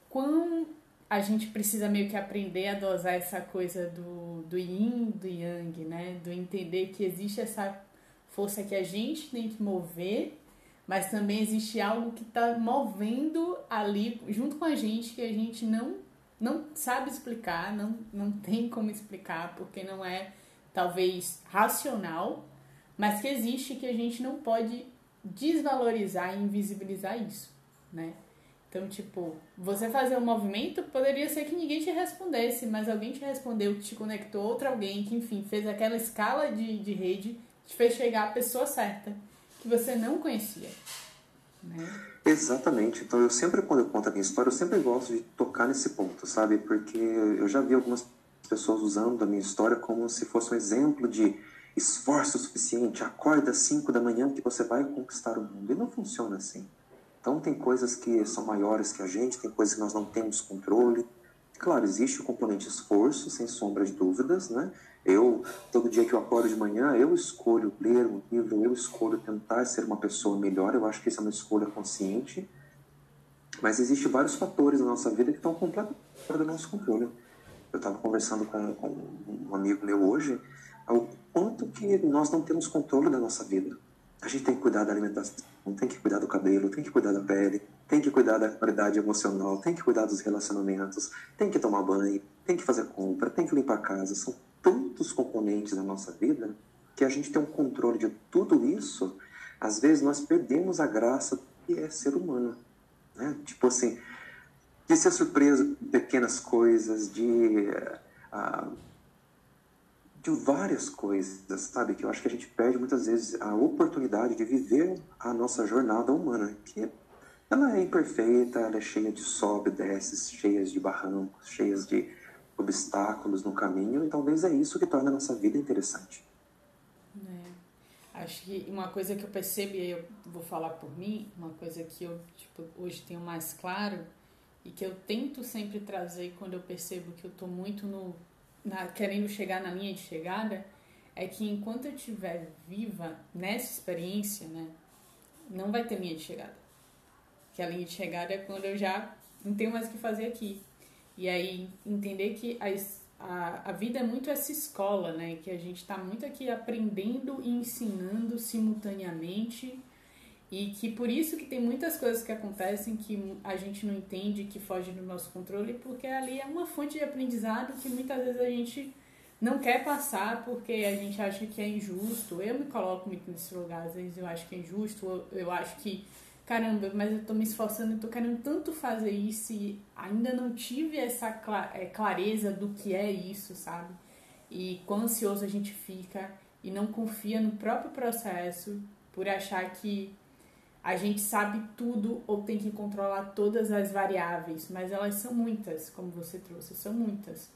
quando a gente precisa meio que aprender a dosar essa coisa do, do yin, do yang, né? Do entender que existe essa força que a gente tem que mover mas também existe algo que está movendo ali junto com a gente que a gente não não sabe explicar, não, não tem como explicar, porque não é talvez racional, mas que existe que a gente não pode desvalorizar e invisibilizar isso, né? Então, tipo, você fazer um movimento poderia ser que ninguém te respondesse, mas alguém te respondeu, te conectou outra alguém que, enfim, fez aquela escala de, de rede, te fez chegar à pessoa certa que você não conhecia. Né? Exatamente. Então, eu sempre, quando eu conto a minha história, eu sempre gosto de tocar nesse ponto, sabe? Porque eu já vi algumas pessoas usando a minha história como se fosse um exemplo de esforço suficiente, acorda às 5 da manhã que você vai conquistar o mundo. E não funciona assim. Então, tem coisas que são maiores que a gente, tem coisas que nós não temos controle, Claro, existe o componente esforço, sem sombra de dúvidas, né? Eu, todo dia que eu acordo de manhã, eu escolho ler um livro, eu escolho tentar ser uma pessoa melhor, eu acho que isso é uma escolha consciente. Mas existem vários fatores na nossa vida que estão completamente fora do nosso controle. Eu estava conversando com, com, um amigo meu hoje, o quanto que nós não temos controle da nossa vida. A gente tem que cuidar da alimentação, tem que cuidar do cabelo, tem que cuidar da pele, tem que cuidar da qualidade emocional, tem que cuidar dos relacionamentos, tem que tomar banho, tem que fazer compra, tem que limpar a casa. São tantos componentes da nossa vida que a gente tem um controle de tudo isso. Às vezes nós perdemos a graça que é ser humano. Né? Tipo assim, de ser surpreso com pequenas coisas, de. Uh, de várias coisas, sabe? Que eu acho que a gente perde muitas vezes a oportunidade de viver a nossa jornada humana, que ela é imperfeita, ela é cheia de sobe, desces, cheias de barrancos, cheias de obstáculos no caminho, e talvez é isso que torna a nossa vida interessante. É. Acho que uma coisa que eu percebo, e eu vou falar por mim, uma coisa que eu tipo, hoje tenho mais claro, e que eu tento sempre trazer quando eu percebo que eu estou muito no na, querendo chegar na linha de chegada, é que enquanto eu estiver viva nessa experiência, né, não vai ter linha de chegada. Que a linha de chegada é quando eu já não tenho mais o que fazer aqui. E aí entender que a, a, a vida é muito essa escola, né? Que a gente está muito aqui aprendendo e ensinando simultaneamente e que por isso que tem muitas coisas que acontecem que a gente não entende, que fogem do nosso controle, porque ali é uma fonte de aprendizado que muitas vezes a gente não quer passar porque a gente acha que é injusto. Eu me coloco muito nesse lugar, às vezes eu acho que é injusto, eu, acho que, caramba, mas eu tô me esforçando, eu tô querendo tanto fazer isso e ainda não tive essa é, clareza do que é isso, sabe? E quão ansioso a gente fica e não confia no próprio processo por achar que a gente sabe tudo ou tem que controlar todas as variáveis, mas elas são muitas, como você trouxe, são muitas.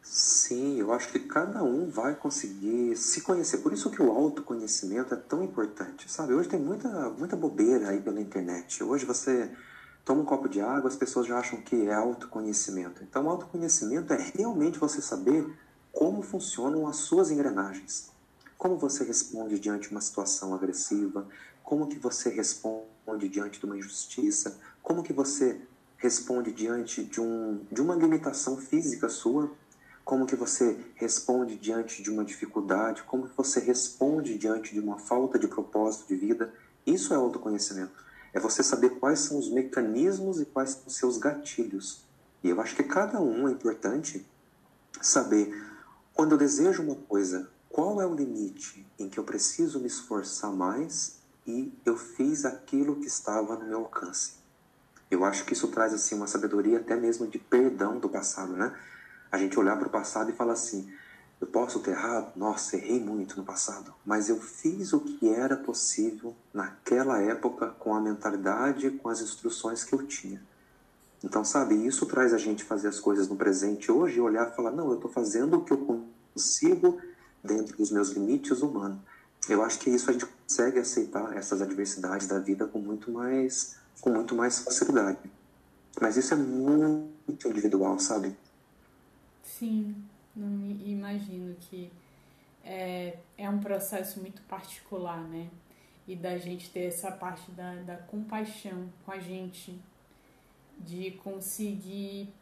Sim, eu acho que cada um vai conseguir se conhecer. Por isso que o autoconhecimento é tão importante, sabe? Hoje tem muita, muita bobeira aí pela internet. Hoje você toma um copo de água, as pessoas já acham que é autoconhecimento. Então, autoconhecimento é realmente você saber como funcionam as suas engrenagens. Como você responde diante de uma situação agressiva, como que você responde diante de uma injustiça, como que você responde diante de, um, de uma limitação física sua, como que você responde diante de uma dificuldade, como que você responde diante de uma falta de propósito de vida. Isso é autoconhecimento. É você saber quais são os mecanismos e quais são os seus gatilhos. E eu acho que cada um é importante saber quando eu desejo uma coisa, qual é o limite em que eu preciso me esforçar mais e eu fiz aquilo que estava no meu alcance. Eu acho que isso traz assim uma sabedoria até mesmo de perdão do passado, né? A gente olhar para o passado e falar assim: eu posso ter errado? Nossa, errei muito no passado, mas eu fiz o que era possível naquela época com a mentalidade, com as instruções que eu tinha. Então, sabe, isso traz a gente fazer as coisas no presente hoje e olhar e falar: não, eu estou fazendo o que eu consigo dentro dos meus limites humanos eu acho que isso a gente consegue aceitar essas adversidades da vida com muito mais com muito mais facilidade. Mas isso é muito individual, sabe? Sim, não imagino que é, é um processo muito particular, né? E da gente ter essa parte da, da compaixão com a gente, de conseguir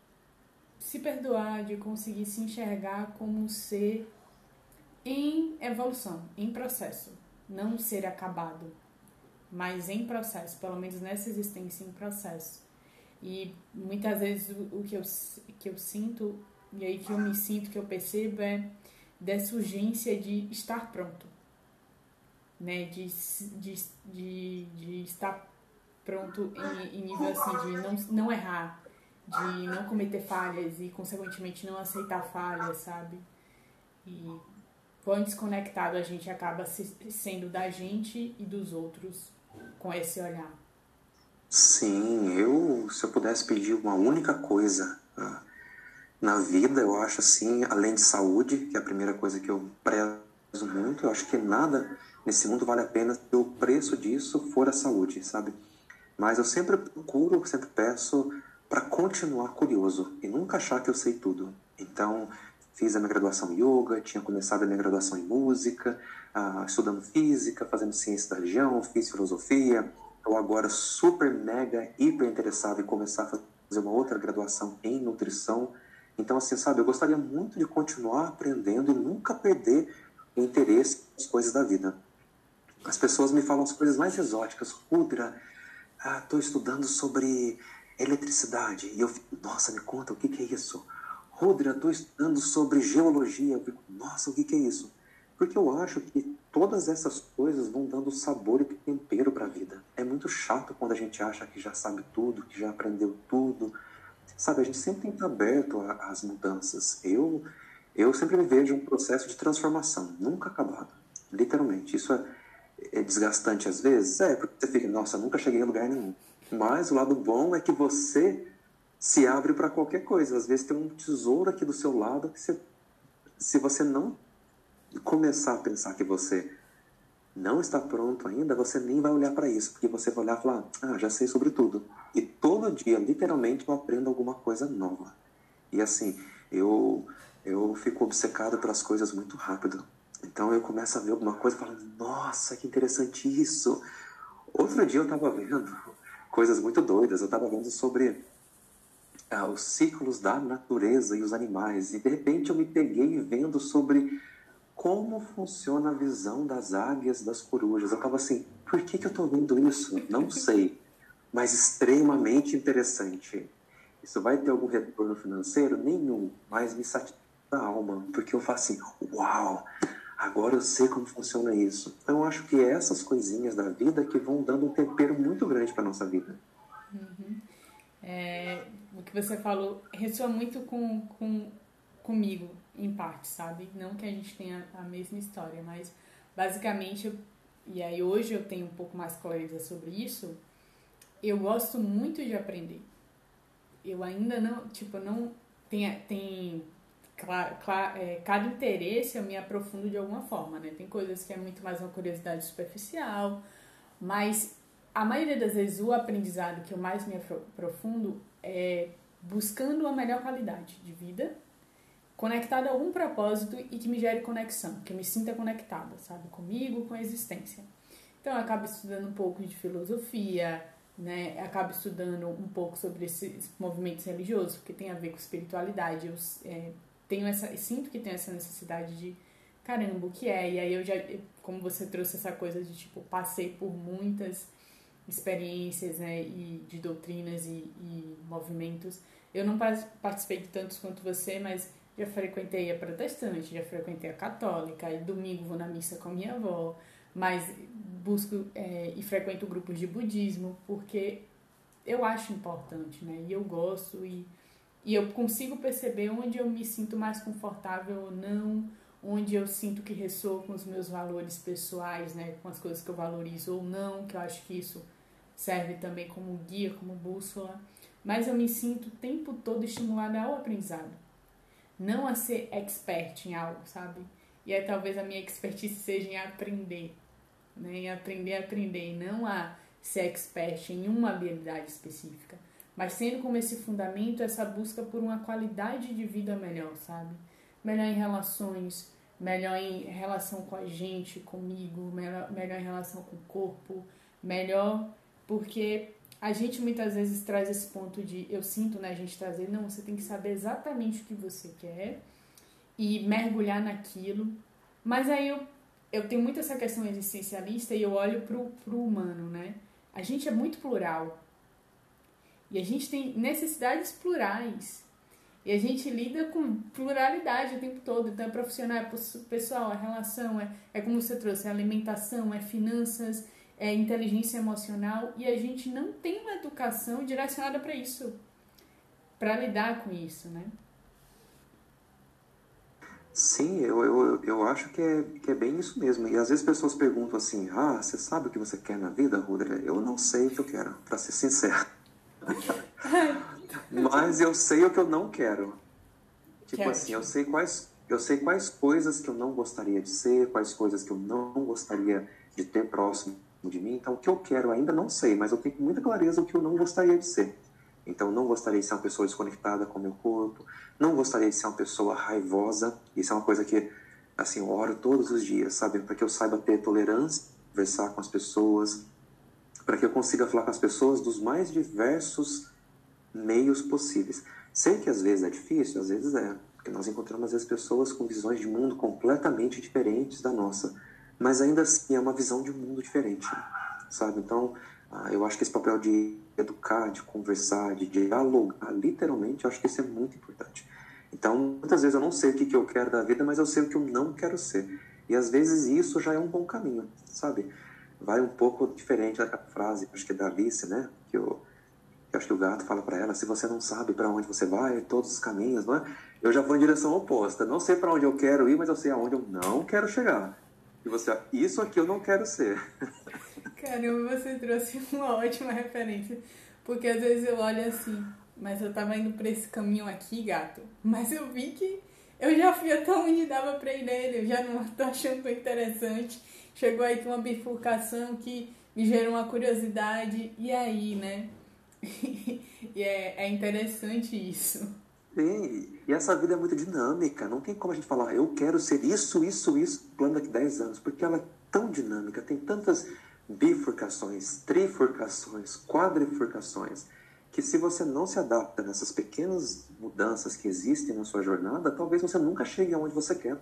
se perdoar, de conseguir se enxergar como um ser em evolução, em processo, não ser acabado, mas em processo, pelo menos nessa existência em processo. E muitas vezes o, que eu, que eu sinto, e aí que eu me sinto, que eu percebo é dessa urgência de estar pronto, né? De, de, de, de estar pronto em, em nível assim, de não, não errar, de não cometer falhas e, consequentemente, não aceitar falhas, sabe? E quão desconectado a gente acaba sendo da gente e dos outros com esse olhar. Sim, eu, se eu pudesse pedir uma única coisa uh, na vida, eu acho assim, além de saúde, que é a primeira coisa que eu prezo muito, eu acho que nada nesse mundo vale a pena se o preço disso for a saúde, sabe? Mas eu sempre procuro, sempre peço para continuar curioso e nunca achar que eu sei tudo. Então, fiz a minha graduação em yoga, tinha começado a minha graduação em música, uh, estudando física, fazendo ciência da região, fiz filosofia. Estou agora super, mega, hiper interessado em começar a fazer uma outra graduação em nutrição. Então, assim, sabe, eu gostaria muito de continuar aprendendo e nunca perder o interesse nas coisas da vida. As pessoas me falam as coisas mais exóticas. Rudra, estou ah, estudando sobre eletricidade. E eu nossa, me conta, o que, que é isso? Rudra, estou estudando sobre geologia. Eu fico, nossa, o que, que é isso? Porque eu acho que todas essas coisas vão dando sabor e tempero para a vida. É muito chato quando a gente acha que já sabe tudo, que já aprendeu tudo. Sabe, a gente sempre tem que estar aberto às mudanças. Eu, eu sempre me vejo um processo de transformação, nunca acabado. Literalmente. Isso é, é desgastante às vezes? É, porque você fica, nossa, nunca cheguei a lugar nenhum. Mas o lado bom é que você se abre para qualquer coisa. Às vezes tem um tesouro aqui do seu lado que você, se você não começar a pensar que você não está pronto ainda, você nem vai olhar para isso, porque você vai olhar e falar: ah, já sei sobre tudo. E todo dia, literalmente, eu aprendo alguma coisa nova. E assim, eu eu fico obcecado pelas coisas muito rápido. Então eu começo a ver alguma coisa e falo: nossa, que interessante isso. Outro dia eu estava vendo coisas muito doidas. Eu estava vendo sobre os ciclos da natureza e os animais. E de repente eu me peguei vendo sobre como funciona a visão das águias, das corujas. Eu estava assim, por que, que eu estou vendo isso? Não sei, mas extremamente interessante. Isso vai ter algum retorno financeiro? Nenhum, mas me satisfaz a alma, porque eu faço assim, uau, agora eu sei como funciona isso. Então eu acho que é essas coisinhas da vida que vão dando um tempero muito grande para nossa vida. Uhum. É, o que você falou ressoa muito com, com comigo, em parte, sabe? Não que a gente tenha a mesma história, mas basicamente, e aí hoje eu tenho um pouco mais clareza sobre isso, eu gosto muito de aprender. Eu ainda não, tipo, não tem, tem claro, claro, é, cada interesse eu me aprofundo de alguma forma, né? Tem coisas que é muito mais uma curiosidade superficial, mas a maioria das vezes o aprendizado que eu mais me aprofundo é buscando a melhor qualidade de vida, conectada a algum propósito e que me gere conexão, que eu me sinta conectada, sabe, comigo, com a existência. Então eu acabo estudando um pouco de filosofia, né? Eu acabo estudando um pouco sobre esses movimentos religiosos, porque tem a ver com espiritualidade. Eu é, tenho essa, sinto que tenho essa necessidade de caramba, o que é? E aí eu já, como você trouxe essa coisa de tipo, passei por muitas experiências né, e de doutrinas e, e movimentos. Eu não participei de tantos quanto você, mas já frequentei a protestante, já frequentei a católica, e domingo vou na missa com minha avó, mas busco é, e frequento grupos de budismo, porque eu acho importante, né? E eu gosto e, e eu consigo perceber onde eu me sinto mais confortável ou não, onde eu sinto que ressoa com os meus valores pessoais, né? Com as coisas que eu valorizo ou não, que eu acho que isso serve também como guia, como bússola, mas eu me sinto o tempo todo estimulada ao aprendizado, não a ser expert em algo, sabe? E aí talvez a minha expertise seja em aprender, né? em aprender aprender, e não a ser expert em uma habilidade específica, mas sendo como esse fundamento essa busca por uma qualidade de vida melhor, sabe? Melhor em relações, melhor em relação com a gente, comigo, melhor, melhor em relação com o corpo, melhor porque a gente muitas vezes traz esse ponto de eu sinto, né, a gente trazer, não, você tem que saber exatamente o que você quer e mergulhar naquilo. Mas aí eu, eu tenho muito essa questão existencialista e eu olho pro, pro humano, né? A gente é muito plural. E a gente tem necessidades plurais. E a gente lida com pluralidade o tempo todo. Então é profissional, é pessoal, é relação, é, é como você trouxe, é alimentação, é finanças, é, inteligência emocional e a gente não tem uma educação direcionada para isso, para lidar com isso, né? Sim, eu, eu, eu acho que é, que é bem isso mesmo. E às vezes pessoas perguntam assim: Ah, você sabe o que você quer na vida, Rudra? Eu não sei o que eu quero, para ser sincero. Mas eu sei o que eu não quero. Tipo assim, eu sei quais eu sei quais coisas que eu não gostaria de ser, quais coisas que eu não gostaria de ter próximo de mim. Então, o que eu quero ainda não sei, mas eu tenho muita clareza o que eu não gostaria de ser. Então, não gostaria de ser uma pessoa desconectada com o meu corpo, não gostaria de ser uma pessoa raivosa. Isso é uma coisa que, assim, eu oro todos os dias, sabe? Para que eu saiba ter tolerância, conversar com as pessoas, para que eu consiga falar com as pessoas dos mais diversos meios possíveis. Sei que às vezes é difícil, às vezes é, porque nós encontramos às vezes pessoas com visões de mundo completamente diferentes da nossa, mas ainda assim é uma visão de mundo diferente, sabe? Então, ah, eu acho que esse papel de educar, de conversar, de dialogar, literalmente, eu acho que isso é muito importante. Então, muitas vezes eu não sei o que, eu quero da vida, mas eu sei o que eu não quero ser. E às vezes isso já é um bom caminho, sabe? Vai um pouco diferente daquela frase, acho que é da Alice, né? Que eu, eu acho que o gato fala para ela: se você não sabe para onde você vai, todos os caminhos, não é? Eu já vou em direção oposta. Não sei para onde eu quero ir, mas eu sei aonde eu não quero chegar. E você, isso aqui eu não quero ser. Caramba, você trouxe uma ótima referência. Porque às vezes eu olho assim, mas eu tava indo pra esse caminho aqui, gato. Mas eu vi que eu já fui até onde dava pra ir nele, eu já não tô achando tão interessante. Chegou aí uma bifurcação que me gerou uma curiosidade. E aí, né? e é, é interessante isso. Sim, e essa vida é muito dinâmica. Não tem como a gente falar, eu quero ser isso, isso, isso, plano daqui 10 anos, porque ela é tão dinâmica, tem tantas bifurcações, trifurcações, quadrifurcações, que se você não se adapta nessas pequenas mudanças que existem na sua jornada, talvez você nunca chegue aonde você quer.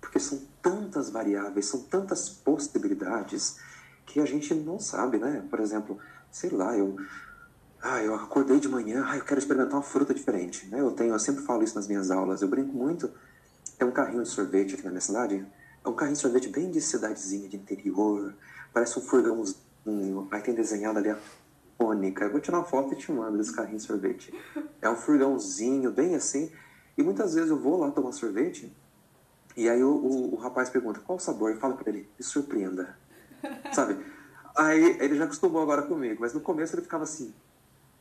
Porque são tantas variáveis, são tantas possibilidades que a gente não sabe, né? Por exemplo, sei lá, eu ah, eu acordei de manhã, ah, eu quero experimentar uma fruta diferente, né? Eu tenho, eu sempre falo isso nas minhas aulas, eu brinco muito. Tem um carrinho de sorvete aqui na minha cidade, é um carrinho de sorvete bem de cidadezinha, de interior, Parece um furgãozinho. Aí tem desenhado ali a cônica. Eu vou tirar uma foto e te mando desse carrinho de sorvete. É um furgãozinho, bem assim. E muitas vezes eu vou lá tomar sorvete. E aí o, o, o rapaz pergunta, qual o sabor? Eu falo para ele, me surpreenda. Sabe? Aí ele já acostumou agora comigo. Mas no começo ele ficava assim,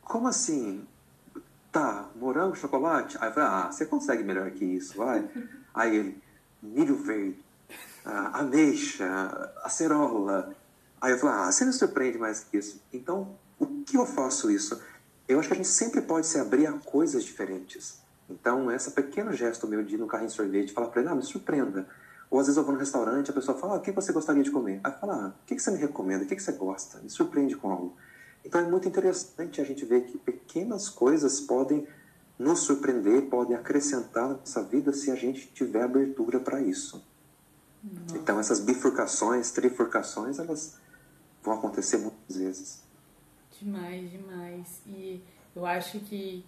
como assim? Tá, morango, chocolate? Aí eu falei, ah, você consegue melhor que isso, vai. Aí ele, milho verde, ah, ameixa, acerola, Aí eu falo, ah, você não surpreende mais que isso. Então, o que eu faço isso? Eu acho que a gente sempre pode se abrir a coisas diferentes. Então, esse pequeno gesto meu de ir no carrinho de sorvete, falar para ele, ah, me surpreenda. Ou às vezes eu vou no restaurante, a pessoa fala, ah, o que você gostaria de comer? Aí fala, ah, o que você me recomenda? O que você gosta? Me surpreende com algo. Então é muito interessante a gente ver que pequenas coisas podem nos surpreender, podem acrescentar na nossa vida se a gente tiver abertura para isso. Nossa. Então essas bifurcações, trifurcações, elas vão acontecer muitas vezes. Demais, demais. E eu acho que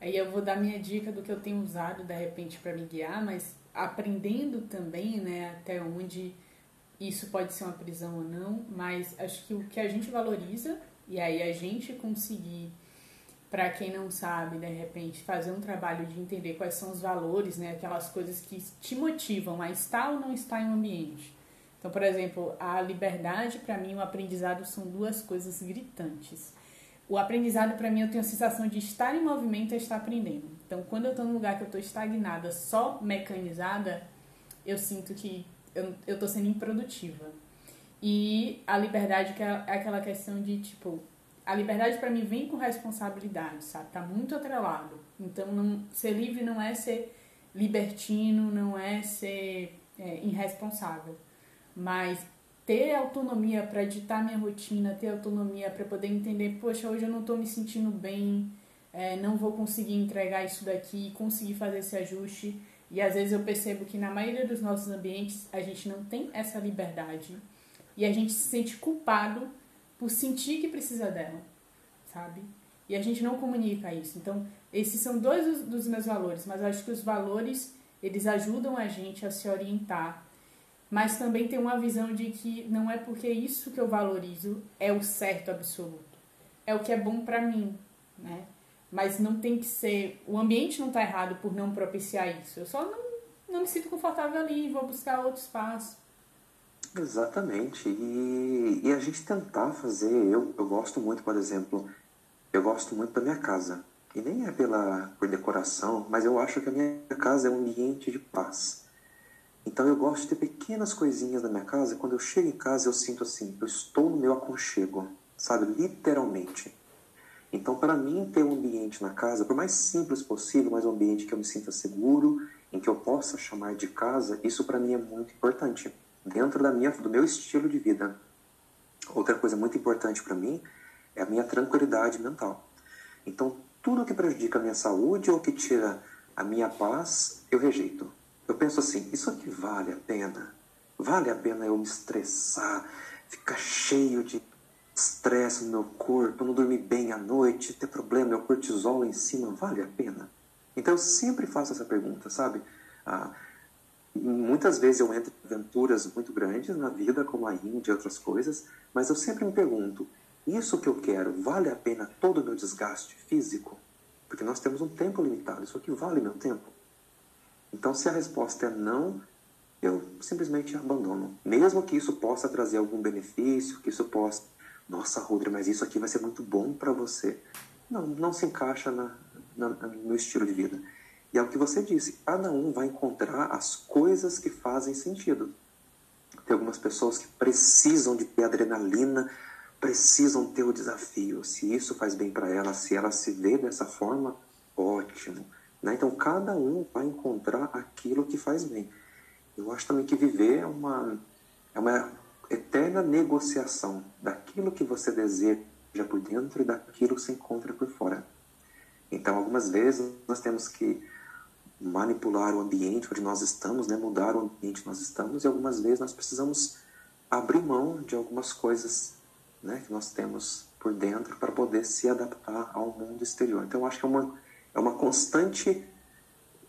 aí eu vou dar minha dica do que eu tenho usado de repente para me guiar, mas aprendendo também, né, até onde isso pode ser uma prisão ou não, mas acho que o que a gente valoriza e aí a gente conseguir para quem não sabe, de repente, fazer um trabalho de entender quais são os valores, né, aquelas coisas que te motivam a estar ou não estar em um ambiente. Então, por exemplo, a liberdade, para mim, o aprendizado são duas coisas gritantes. O aprendizado, para mim, eu tenho a sensação de estar em movimento e estar aprendendo. Então, quando eu estou num lugar que eu estou estagnada, só mecanizada, eu sinto que eu estou sendo improdutiva. E a liberdade, que é aquela questão de, tipo, a liberdade para mim vem com responsabilidade, sabe? Tá muito atrelado. Então, não, ser livre não é ser libertino, não é ser é, irresponsável. Mas ter autonomia para editar minha rotina, ter autonomia para poder entender, poxa, hoje eu não estou me sentindo bem, é, não vou conseguir entregar isso daqui, conseguir fazer esse ajuste. E às vezes eu percebo que na maioria dos nossos ambientes a gente não tem essa liberdade e a gente se sente culpado por sentir que precisa dela, sabe? E a gente não comunica isso. Então, esses são dois dos, meus valores, mas acho que os valores eles ajudam a gente a se orientar mas também tem uma visão de que não é porque isso que eu valorizo é o certo absoluto. É o que é bom para mim, né? Mas não tem que ser. O ambiente não está errado por não propiciar isso. Eu só não, não me sinto confortável ali, vou buscar outro espaço. Exatamente. E, e a gente tentar fazer. Eu, eu gosto muito, por exemplo, eu gosto muito da minha casa. E nem é pela, por decoração, mas eu acho que a minha casa é um ambiente de paz. Então eu gosto de ter pequenas coisinhas na minha casa. Quando eu chego em casa, eu sinto assim, eu estou no meu aconchego, sabe? Literalmente. Então, para mim, ter um ambiente na casa, por mais simples possível, mas um ambiente que eu me sinta seguro, em que eu possa chamar de casa, isso para mim é muito importante, dentro da minha, do meu estilo de vida. Outra coisa muito importante para mim é a minha tranquilidade mental. Então, tudo que prejudica a minha saúde ou que tira a minha paz, eu rejeito. Eu penso assim: isso aqui vale a pena? Vale a pena eu me estressar, ficar cheio de estresse no meu corpo, não dormir bem à noite, ter problema, meu cortisol em cima, vale a pena? Então eu sempre faço essa pergunta, sabe? Ah, muitas vezes eu entro em aventuras muito grandes na vida, como a Índia e outras coisas, mas eu sempre me pergunto: isso que eu quero vale a pena todo o meu desgaste físico? Porque nós temos um tempo limitado, isso aqui vale meu tempo? Então, se a resposta é não, eu simplesmente abandono. Mesmo que isso possa trazer algum benefício, que isso possa. Nossa, Rudra, mas isso aqui vai ser muito bom para você. Não, não se encaixa na, na, no estilo de vida. E é o que você disse, cada um vai encontrar as coisas que fazem sentido. Tem algumas pessoas que precisam de ter adrenalina, precisam ter o desafio. Se isso faz bem para ela, se ela se vê dessa forma, ótimo. Né? Então, cada um vai encontrar aquilo que faz bem. Eu acho também que viver é uma, é uma eterna negociação daquilo que você deseja por dentro e daquilo que se encontra por fora. Então, algumas vezes nós temos que manipular o ambiente onde nós estamos, né? mudar o ambiente onde nós estamos, e algumas vezes nós precisamos abrir mão de algumas coisas né, que nós temos por dentro para poder se adaptar ao mundo exterior. Então, eu acho que é uma, é uma constante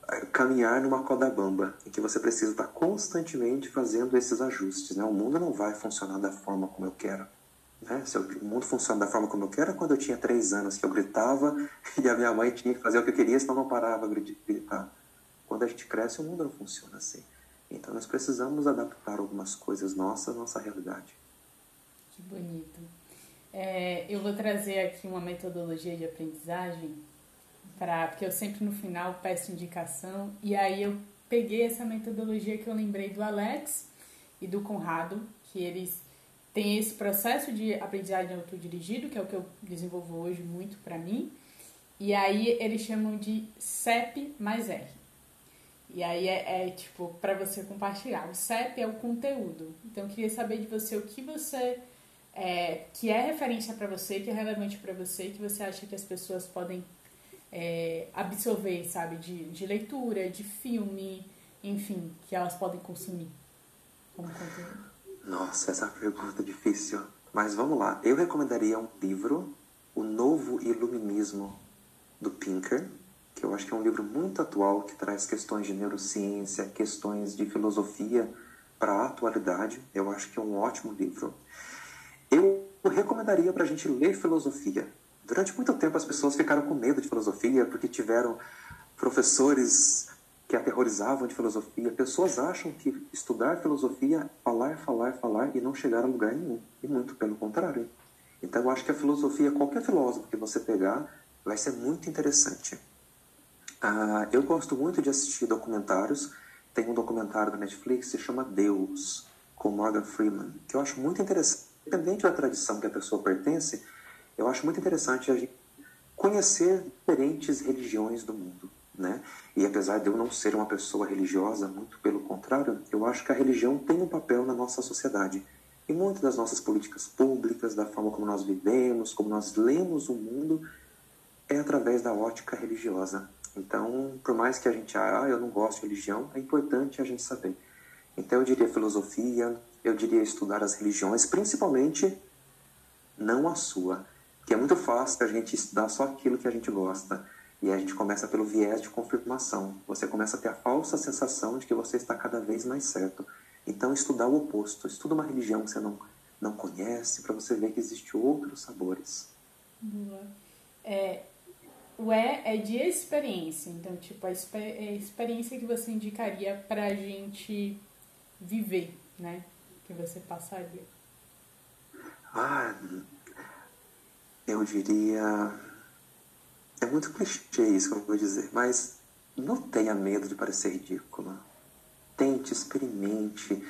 eh, caminhar numa corda bamba, em que você precisa estar constantemente fazendo esses ajustes. Né? O mundo não vai funcionar da forma como eu quero. Né? Se o mundo funciona da forma como eu quero, é quando eu tinha três anos, que eu gritava e a minha mãe tinha que fazer o que eu queria, senão não parava de gritar. Quando a gente cresce, o mundo não funciona assim. Então nós precisamos adaptar algumas coisas nossas à nossa realidade. Que bonito. É, eu vou trazer aqui uma metodologia de aprendizagem, pra, porque eu sempre no final peço indicação, e aí eu peguei essa metodologia que eu lembrei do Alex e do Conrado, que eles têm esse processo de aprendizagem autodirigido, que é o que eu desenvolvo hoje muito para mim, e aí eles chamam de CEP mais R. E aí é, é tipo para você compartilhar. O CEP é o conteúdo. Então eu queria saber de você o que você é, que é referência para você, que é relevante para você, que você acha que as pessoas podem é, absorver, sabe, de, de leitura, de filme, enfim, que elas podem consumir como conteúdo? Nossa, essa pergunta é difícil. Mas vamos lá. Eu recomendaria um livro, O Novo Iluminismo, do Pinker, que eu acho que é um livro muito atual, que traz questões de neurociência, questões de filosofia para a atualidade. Eu acho que é um ótimo livro. Eu recomendaria para a gente ler filosofia. Durante muito tempo as pessoas ficaram com medo de filosofia porque tiveram professores que aterrorizavam de filosofia. Pessoas acham que estudar filosofia, falar, falar, falar e não chegar a lugar nenhum. E muito pelo contrário. Então eu acho que a filosofia, qualquer filósofo que você pegar, vai ser muito interessante. Ah, eu gosto muito de assistir documentários. Tem um documentário da Netflix que se chama Deus, com Morgan Freeman, que eu acho muito interessante independente da tradição que a pessoa pertence, eu acho muito interessante a gente conhecer diferentes religiões do mundo. Né? E apesar de eu não ser uma pessoa religiosa, muito pelo contrário, eu acho que a religião tem um papel na nossa sociedade. E muitas das nossas políticas públicas, da forma como nós vivemos, como nós lemos o mundo, é através da ótica religiosa. Então, por mais que a gente, ah, eu não gosto de religião, é importante a gente saber. Então, eu diria filosofia, eu diria estudar as religiões, principalmente não a sua, que é muito fácil a gente estudar só aquilo que a gente gosta. E a gente começa pelo viés de confirmação. Você começa a ter a falsa sensação de que você está cada vez mais certo. Então, estudar o oposto. Estuda uma religião que você não, não conhece, para você ver que existem outros sabores. Boa. É, o E é de experiência. Então, tipo, a, é a experiência que você indicaria para a gente viver, né? que você passaria? Ah, eu diria. É muito clichê isso que eu vou dizer, mas não tenha medo de parecer ridícula. Tente, experimente.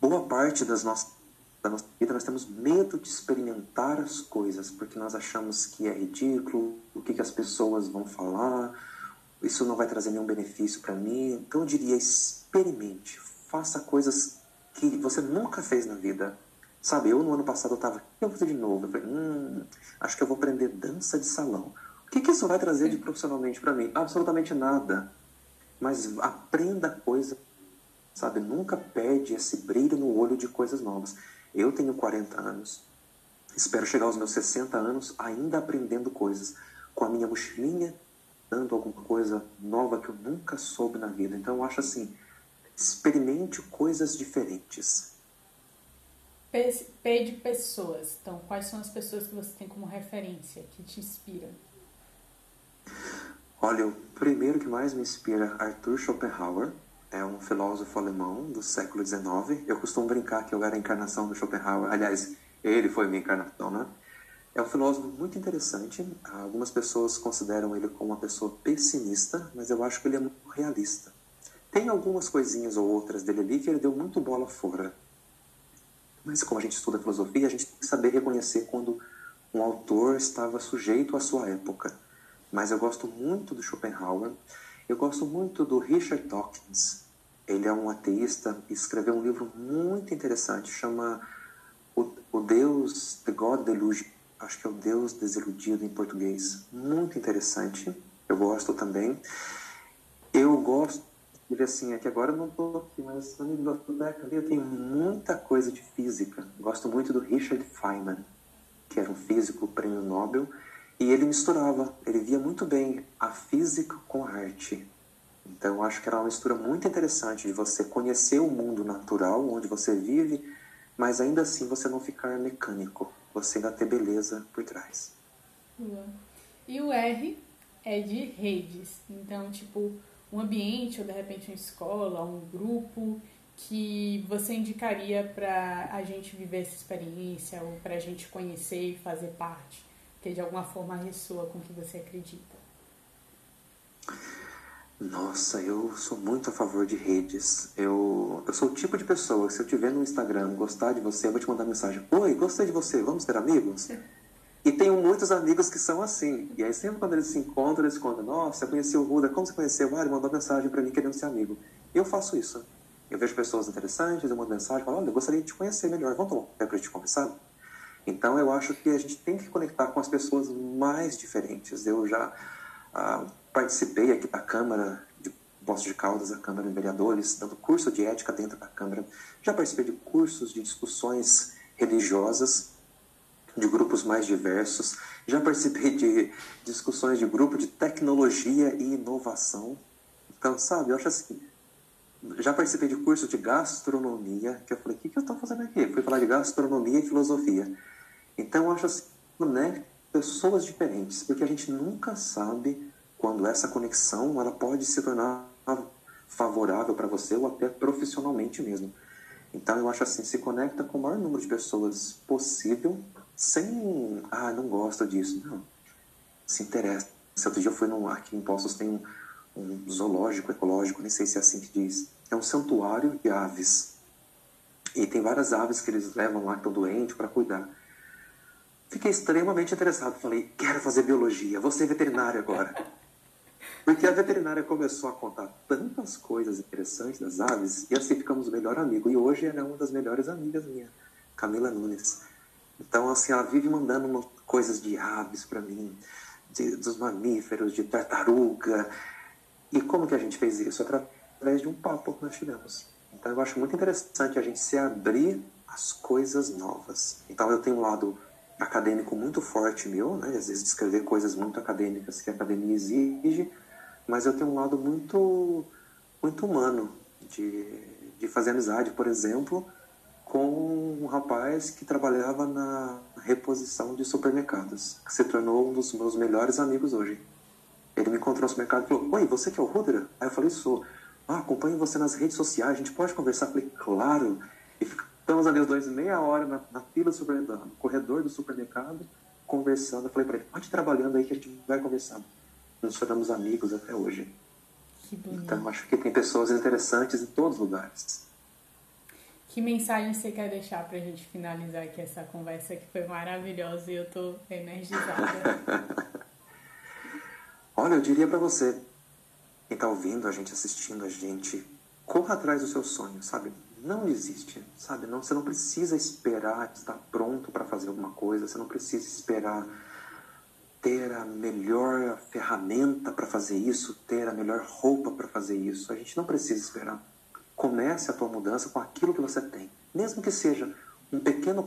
Boa parte das nossas da nossa vida, nós temos medo de experimentar as coisas, porque nós achamos que é ridículo, o que, que as pessoas vão falar, isso não vai trazer nenhum benefício para mim. Então eu diria, experimente, faça coisas que você nunca fez na vida. Sabe, eu no ano passado eu estava, o que eu vou fazer de novo? Eu falei, hum, acho que eu vou aprender dança de salão. O que, que isso vai trazer de profissionalmente para mim? Absolutamente nada. Mas aprenda coisa, sabe? Nunca perde esse brilho no olho de coisas novas. Eu tenho 40 anos, espero chegar aos meus 60 anos ainda aprendendo coisas, com a minha mochilinha, dando alguma coisa nova que eu nunca soube na vida. Então eu acho assim, experimente coisas diferentes. P de pessoas. Então, quais são as pessoas que você tem como referência, que te inspiram? Olha, o primeiro que mais me inspira, Arthur Schopenhauer, é um filósofo alemão do século XIX. Eu costumo brincar que eu era a encarnação do Schopenhauer. Aliás, ele foi minha encarnação, né? É um filósofo muito interessante. Algumas pessoas consideram ele como uma pessoa pessimista, mas eu acho que ele é muito realista. Tem algumas coisinhas ou outras dele ali que ele deu muito bola fora. Mas como a gente estuda filosofia, a gente tem que saber reconhecer quando um autor estava sujeito à sua época. Mas eu gosto muito do Schopenhauer. Eu gosto muito do Richard Dawkins. Ele é um ateísta e escreveu um livro muito interessante, chama O, o Deus, The God Delusion acho que é o Deus Desiludido em português. Muito interessante. Eu gosto também. Eu gosto ver assim, é que agora eu não estou aqui, mas na biblioteca ali eu tenho muita coisa de física. Gosto muito do Richard Feynman, que era um físico prêmio Nobel, e ele misturava, ele via muito bem a física com a arte. Então eu acho que era uma mistura muito interessante de você conhecer o mundo natural onde você vive, mas ainda assim você não ficar mecânico você ainda ter beleza por trás. E o R é de redes. Então, tipo, um ambiente, ou de repente uma escola, um grupo que você indicaria para a gente viver essa experiência ou para a gente conhecer e fazer parte, que de alguma forma ressoa com o que você acredita? Nossa, eu sou muito a favor de redes. Eu, eu sou o tipo de pessoa que se eu te ver no Instagram, gostar de você, eu vou te mandar mensagem. Oi, gostei de você, vamos ser amigos? E tenho muitos amigos que são assim. E aí sempre quando eles se encontram, eles contam, nossa, eu conheci o Ruda, como você conheceu? Ah, ele mandou mensagem para mim querendo ser amigo. Eu faço isso. Eu vejo pessoas interessantes, eu mando mensagem, falo, olha, eu gostaria de te conhecer melhor, vamos tomar um pra gente conversar? Então eu acho que a gente tem que conectar com as pessoas mais diferentes. Eu já... Ah, participei aqui da Câmara de Poços de Caldas, a Câmara de Vereadores, dando curso de ética dentro da Câmara. Já participei de cursos de discussões religiosas de grupos mais diversos. Já participei de discussões de grupo de tecnologia e inovação. Então, sabe, eu acho assim. Já participei de curso de gastronomia, que eu falei, o que, que eu estou fazendo aqui? Fui falar de gastronomia e filosofia. Então, eu acho assim, né, pessoas diferentes, porque a gente nunca sabe quando essa conexão ela pode se tornar favorável para você ou até profissionalmente mesmo. Então eu acho assim, se conecta com o maior número de pessoas possível, sem, ah, não gosto disso, não. Se interessa. Outro dia eu fui num, aqui em Poços tem um, um zoológico ecológico, nem sei se é assim que diz. É um santuário de aves. E tem várias aves que eles levam lá que estão doentes para cuidar. Fiquei extremamente interessado. Falei, quero fazer biologia, vou ser veterinário agora. Porque a veterinária começou a contar tantas coisas interessantes das aves e assim ficamos o melhor amigo. E hoje ela é uma das melhores amigas minha, Camila Nunes. Então, assim, ela vive mandando uma, coisas de aves para mim, de, dos mamíferos, de tartaruga. E como que a gente fez isso? Através de um papo que nós tivemos. Então, eu acho muito interessante a gente se abrir às coisas novas. Então, eu tenho um lado acadêmico muito forte meu, né? Às vezes de escrever coisas muito acadêmicas que a academia exige, mas eu tenho um lado muito, muito humano de, de fazer amizade, por exemplo, com um rapaz que trabalhava na reposição de supermercados, que se tornou um dos meus melhores amigos hoje. Ele me encontrou no supermercado e falou: Oi, você que é o Rudra? Aí eu falei: Sou. Ah, acompanho você nas redes sociais, a gente pode conversar? Eu falei: Claro. E ficamos ali os dois meia hora na, na fila do supermercado, no corredor do supermercado, conversando. Eu falei para ele: Pode ir trabalhando aí que a gente vai conversando nos tornamos amigos até hoje. Que bonito. Então acho que tem pessoas interessantes em todos os lugares. que mensagem você quer deixar pra gente finalizar aqui essa conversa que foi maravilhosa e eu tô energizada? Olha, eu diria para você, quem tá ouvindo a gente, assistindo a gente, corra atrás do seu sonho, sabe? Não desiste, sabe? Não, você não precisa esperar estar pronto para fazer alguma coisa, você não precisa esperar ter a melhor ferramenta para fazer isso, ter a melhor roupa para fazer isso. A gente não precisa esperar. Comece a tua mudança com aquilo que você tem, mesmo que seja um pequeno